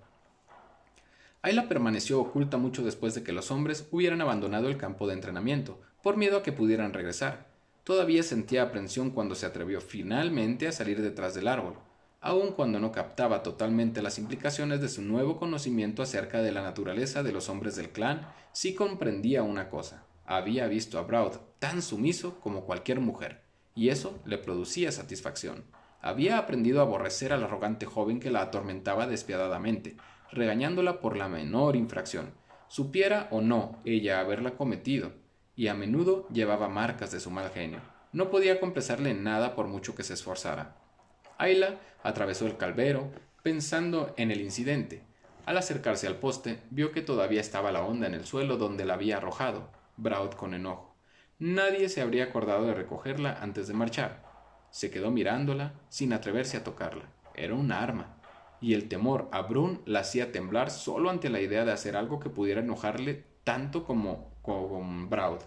Ayla permaneció oculta mucho después de que los hombres hubieran abandonado el campo de entrenamiento, por miedo a que pudieran regresar. Todavía sentía aprensión cuando se atrevió finalmente a salir detrás del árbol aun cuando no captaba totalmente las implicaciones de su nuevo conocimiento acerca de la naturaleza de los hombres del clan, sí comprendía una cosa. Había visto a Broud tan sumiso como cualquier mujer, y eso le producía satisfacción. Había aprendido a aborrecer al arrogante joven que la atormentaba despiadadamente, regañándola por la menor infracción, supiera o no ella haberla cometido, y a menudo llevaba marcas de su mal genio. No podía complacerle en nada por mucho que se esforzara. Ayla atravesó el calvero, pensando en el incidente. Al acercarse al poste, vio que todavía estaba la onda en el suelo donde la había arrojado. Braud con enojo. Nadie se habría acordado de recogerla antes de marchar. Se quedó mirándola, sin atreverse a tocarla. Era un arma. Y el temor a Brun la hacía temblar solo ante la idea de hacer algo que pudiera enojarle tanto como con Braud.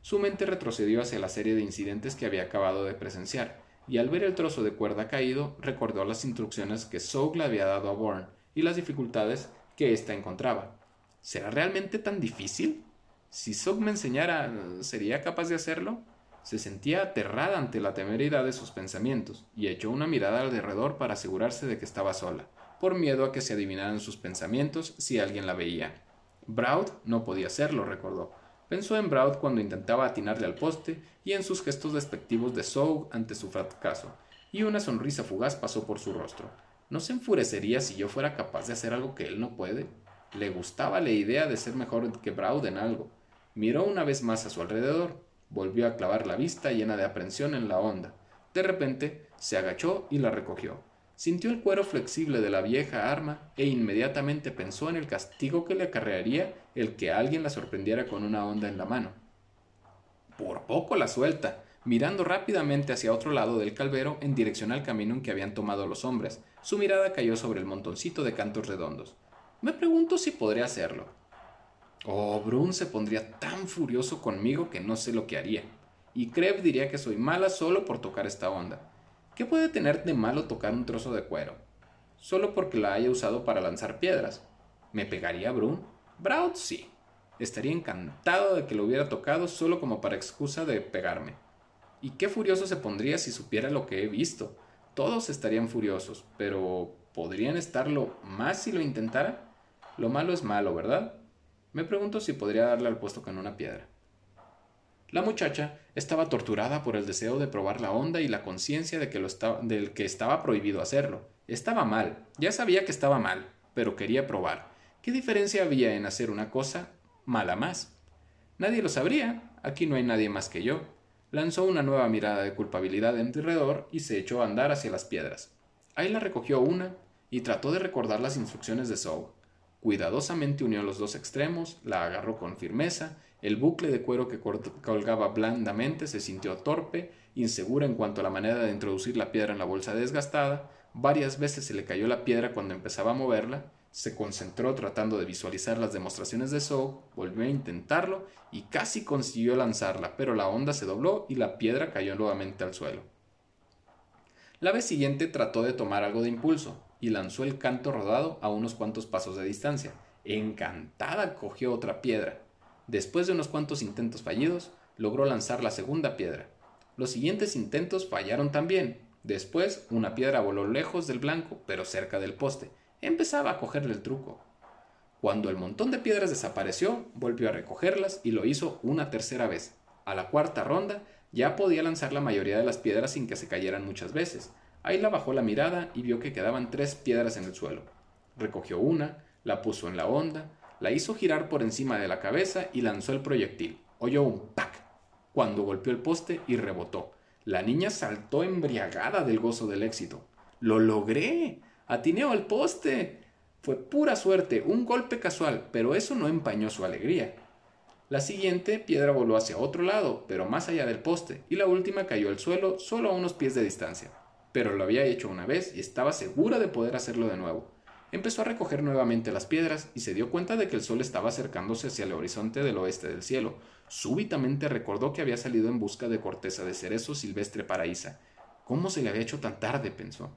Su mente retrocedió hacia la serie de incidentes que había acabado de presenciar y al ver el trozo de cuerda caído recordó las instrucciones que Soak le había dado a Bourne y las dificultades que ésta encontraba. ¿Será realmente tan difícil? Si Soak me enseñara, ¿sería capaz de hacerlo? Se sentía aterrada ante la temeridad de sus pensamientos y echó una mirada alrededor para asegurarse de que estaba sola, por miedo a que se adivinaran sus pensamientos si alguien la veía. Broud no podía hacerlo, recordó, Pensó en Broud cuando intentaba atinarle al poste y en sus gestos despectivos de Sow ante su fracaso, y una sonrisa fugaz pasó por su rostro. ¿No se enfurecería si yo fuera capaz de hacer algo que él no puede? Le gustaba la idea de ser mejor que Broud en algo. Miró una vez más a su alrededor, volvió a clavar la vista llena de aprensión en la onda. De repente se agachó y la recogió. Sintió el cuero flexible de la vieja arma e inmediatamente pensó en el castigo que le acarrearía el que alguien la sorprendiera con una onda en la mano. Por poco la suelta, mirando rápidamente hacia otro lado del calvero en dirección al camino en que habían tomado los hombres. Su mirada cayó sobre el montoncito de cantos redondos. Me pregunto si podré hacerlo. Oh, Brun se pondría tan furioso conmigo que no sé lo que haría. Y Kreb diría que soy mala solo por tocar esta onda. ¿Qué puede tener de malo tocar un trozo de cuero? Solo porque la haya usado para lanzar piedras. ¿Me pegaría Brun? Braud sí. Estaría encantado de que lo hubiera tocado solo como para excusa de pegarme. Y qué furioso se pondría si supiera lo que he visto. Todos estarían furiosos, pero ¿podrían estarlo más si lo intentara? Lo malo es malo, ¿verdad? Me pregunto si podría darle al puesto con una piedra. La muchacha estaba torturada por el deseo de probar la onda y la conciencia de que lo del que estaba prohibido hacerlo. Estaba mal, ya sabía que estaba mal, pero quería probar. ¿Qué diferencia había en hacer una cosa mala más? Nadie lo sabría, aquí no hay nadie más que yo. Lanzó una nueva mirada de culpabilidad en alrededor y se echó a andar hacia las piedras. Ahí la recogió una y trató de recordar las instrucciones de Sow. Cuidadosamente unió los dos extremos, la agarró con firmeza, el bucle de cuero que colgaba blandamente se sintió torpe, insegura en cuanto a la manera de introducir la piedra en la bolsa desgastada, varias veces se le cayó la piedra cuando empezaba a moverla, se concentró tratando de visualizar las demostraciones de Sow, volvió a intentarlo y casi consiguió lanzarla, pero la onda se dobló y la piedra cayó nuevamente al suelo. La vez siguiente trató de tomar algo de impulso, y lanzó el canto rodado a unos cuantos pasos de distancia. Encantada cogió otra piedra. Después de unos cuantos intentos fallidos, logró lanzar la segunda piedra. Los siguientes intentos fallaron también. Después, una piedra voló lejos del blanco, pero cerca del poste. Empezaba a cogerle el truco. Cuando el montón de piedras desapareció, volvió a recogerlas y lo hizo una tercera vez. A la cuarta ronda, ya podía lanzar la mayoría de las piedras sin que se cayeran muchas veces, Ayla bajó la mirada y vio que quedaban tres piedras en el suelo. Recogió una, la puso en la onda, la hizo girar por encima de la cabeza y lanzó el proyectil. Oyó un ¡pac! cuando golpeó el poste y rebotó. La niña saltó embriagada del gozo del éxito. ¡Lo logré! ¡Atineo al poste! Fue pura suerte, un golpe casual, pero eso no empañó su alegría. La siguiente piedra voló hacia otro lado, pero más allá del poste, y la última cayó al suelo solo a unos pies de distancia pero lo había hecho una vez y estaba segura de poder hacerlo de nuevo. Empezó a recoger nuevamente las piedras y se dio cuenta de que el sol estaba acercándose hacia el horizonte del oeste del cielo. Súbitamente recordó que había salido en busca de corteza de cerezo silvestre para Isa. ¿Cómo se le había hecho tan tarde? pensó.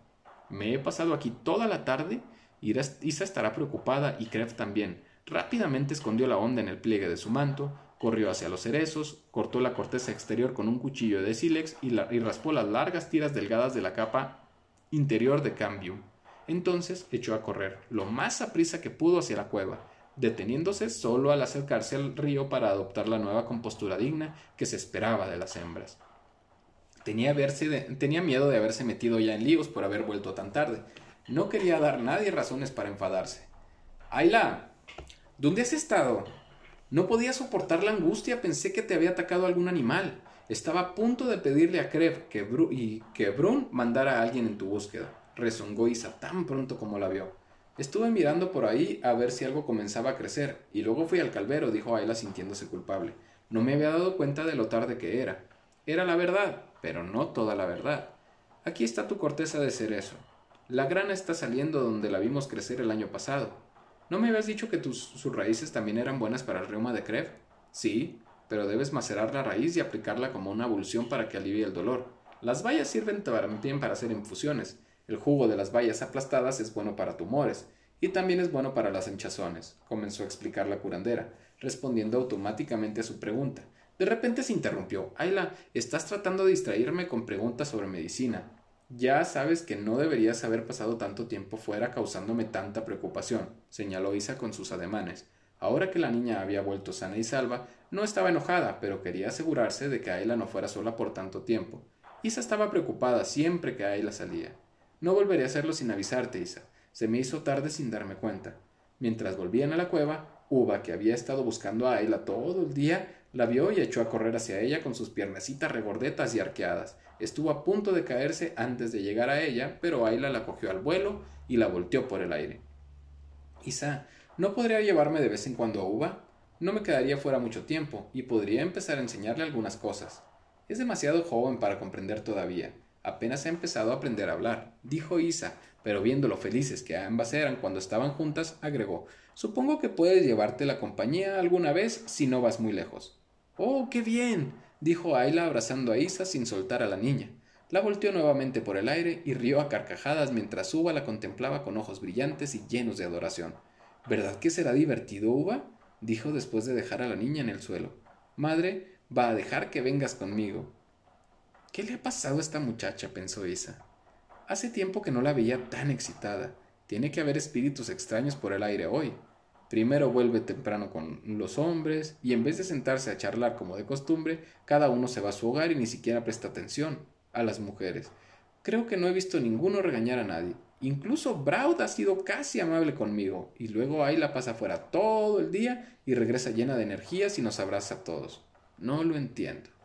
Me he pasado aquí toda la tarde. Isa estará preocupada y Krev también. Rápidamente escondió la onda en el pliegue de su manto, Corrió hacia los cerezos, cortó la corteza exterior con un cuchillo de sílex y, raspó las largas tiras delgadas de la capa interior de Cambium. Entonces echó a correr, lo más a prisa que pudo hacia la cueva, deteniéndose solo al acercarse al río para adoptar la nueva compostura digna que se esperaba de las hembras. Tenía, tenía miedo de haberse metido ya en líos por haber vuelto tan tarde. No quería dar nadie razones para enfadarse. ¡Ayla! ¿Dónde has estado? No podía soportar la angustia, pensé que te había atacado algún animal. Estaba a punto de pedirle a Krev que y que Brun mandara a alguien en tu búsqueda. Rezongó Isa tan pronto como la vio. Estuve mirando por ahí a ver si algo comenzaba a crecer, y luego fui al calvero, dijo Ayla sintiéndose culpable. No me había dado cuenta de lo tarde que era. Era la verdad, pero no toda la verdad. Aquí está tu corteza de cerezo. La grana está saliendo donde la vimos crecer el año pasado. ¿No me habías dicho que tus, sus raíces también eran buenas para el reuma de Krev? Sí, pero debes macerar la raíz y aplicarla como una abulsión para que alivie el dolor. Las bayas sirven también para hacer infusiones. El jugo de las bayas aplastadas es bueno para tumores y también es bueno para las hinchazones, comenzó a explicar la curandera, respondiendo automáticamente a su pregunta. De repente se interrumpió. Ayla, estás tratando de distraerme con preguntas sobre medicina. Ya sabes que no deberías haber pasado tanto tiempo fuera causándome tanta preocupación, señaló Isa con sus ademanes. Ahora que la niña había vuelto sana y salva, no estaba enojada, pero quería asegurarse de que Ayla no fuera sola por tanto tiempo. Isa estaba preocupada siempre que Ayla salía. No volveré a hacerlo sin avisarte, Isa. Se me hizo tarde sin darme cuenta. Mientras volvían a la cueva, Uva, que había estado buscando a Ayla todo el día, la vio y echó a correr hacia ella con sus piernecitas regordetas y arqueadas. Estuvo a punto de caerse antes de llegar a ella, pero Ayla la cogió al vuelo y la volteó por el aire. Isa, ¿no podría llevarme de vez en cuando a Uva? No me quedaría fuera mucho tiempo y podría empezar a enseñarle algunas cosas. Es demasiado joven para comprender todavía. Apenas ha empezado a aprender a hablar, dijo Isa, pero viendo lo felices que ambas eran cuando estaban juntas, agregó Supongo que puedes llevarte la compañía alguna vez si no vas muy lejos. Oh, qué bien. dijo Ayla abrazando a Isa sin soltar a la niña. La volteó nuevamente por el aire y rió a carcajadas mientras Uva la contemplaba con ojos brillantes y llenos de adoración. ¿Verdad que será divertido, Uva? dijo después de dejar a la niña en el suelo. Madre, va a dejar que vengas conmigo. ¿Qué le ha pasado a esta muchacha? pensó Isa. Hace tiempo que no la veía tan excitada. Tiene que haber espíritus extraños por el aire hoy. Primero vuelve temprano con los hombres y en vez de sentarse a charlar como de costumbre, cada uno se va a su hogar y ni siquiera presta atención a las mujeres. Creo que no he visto ninguno regañar a nadie. Incluso Braud ha sido casi amable conmigo y luego ahí la pasa fuera todo el día y regresa llena de energías y nos abraza a todos. No lo entiendo.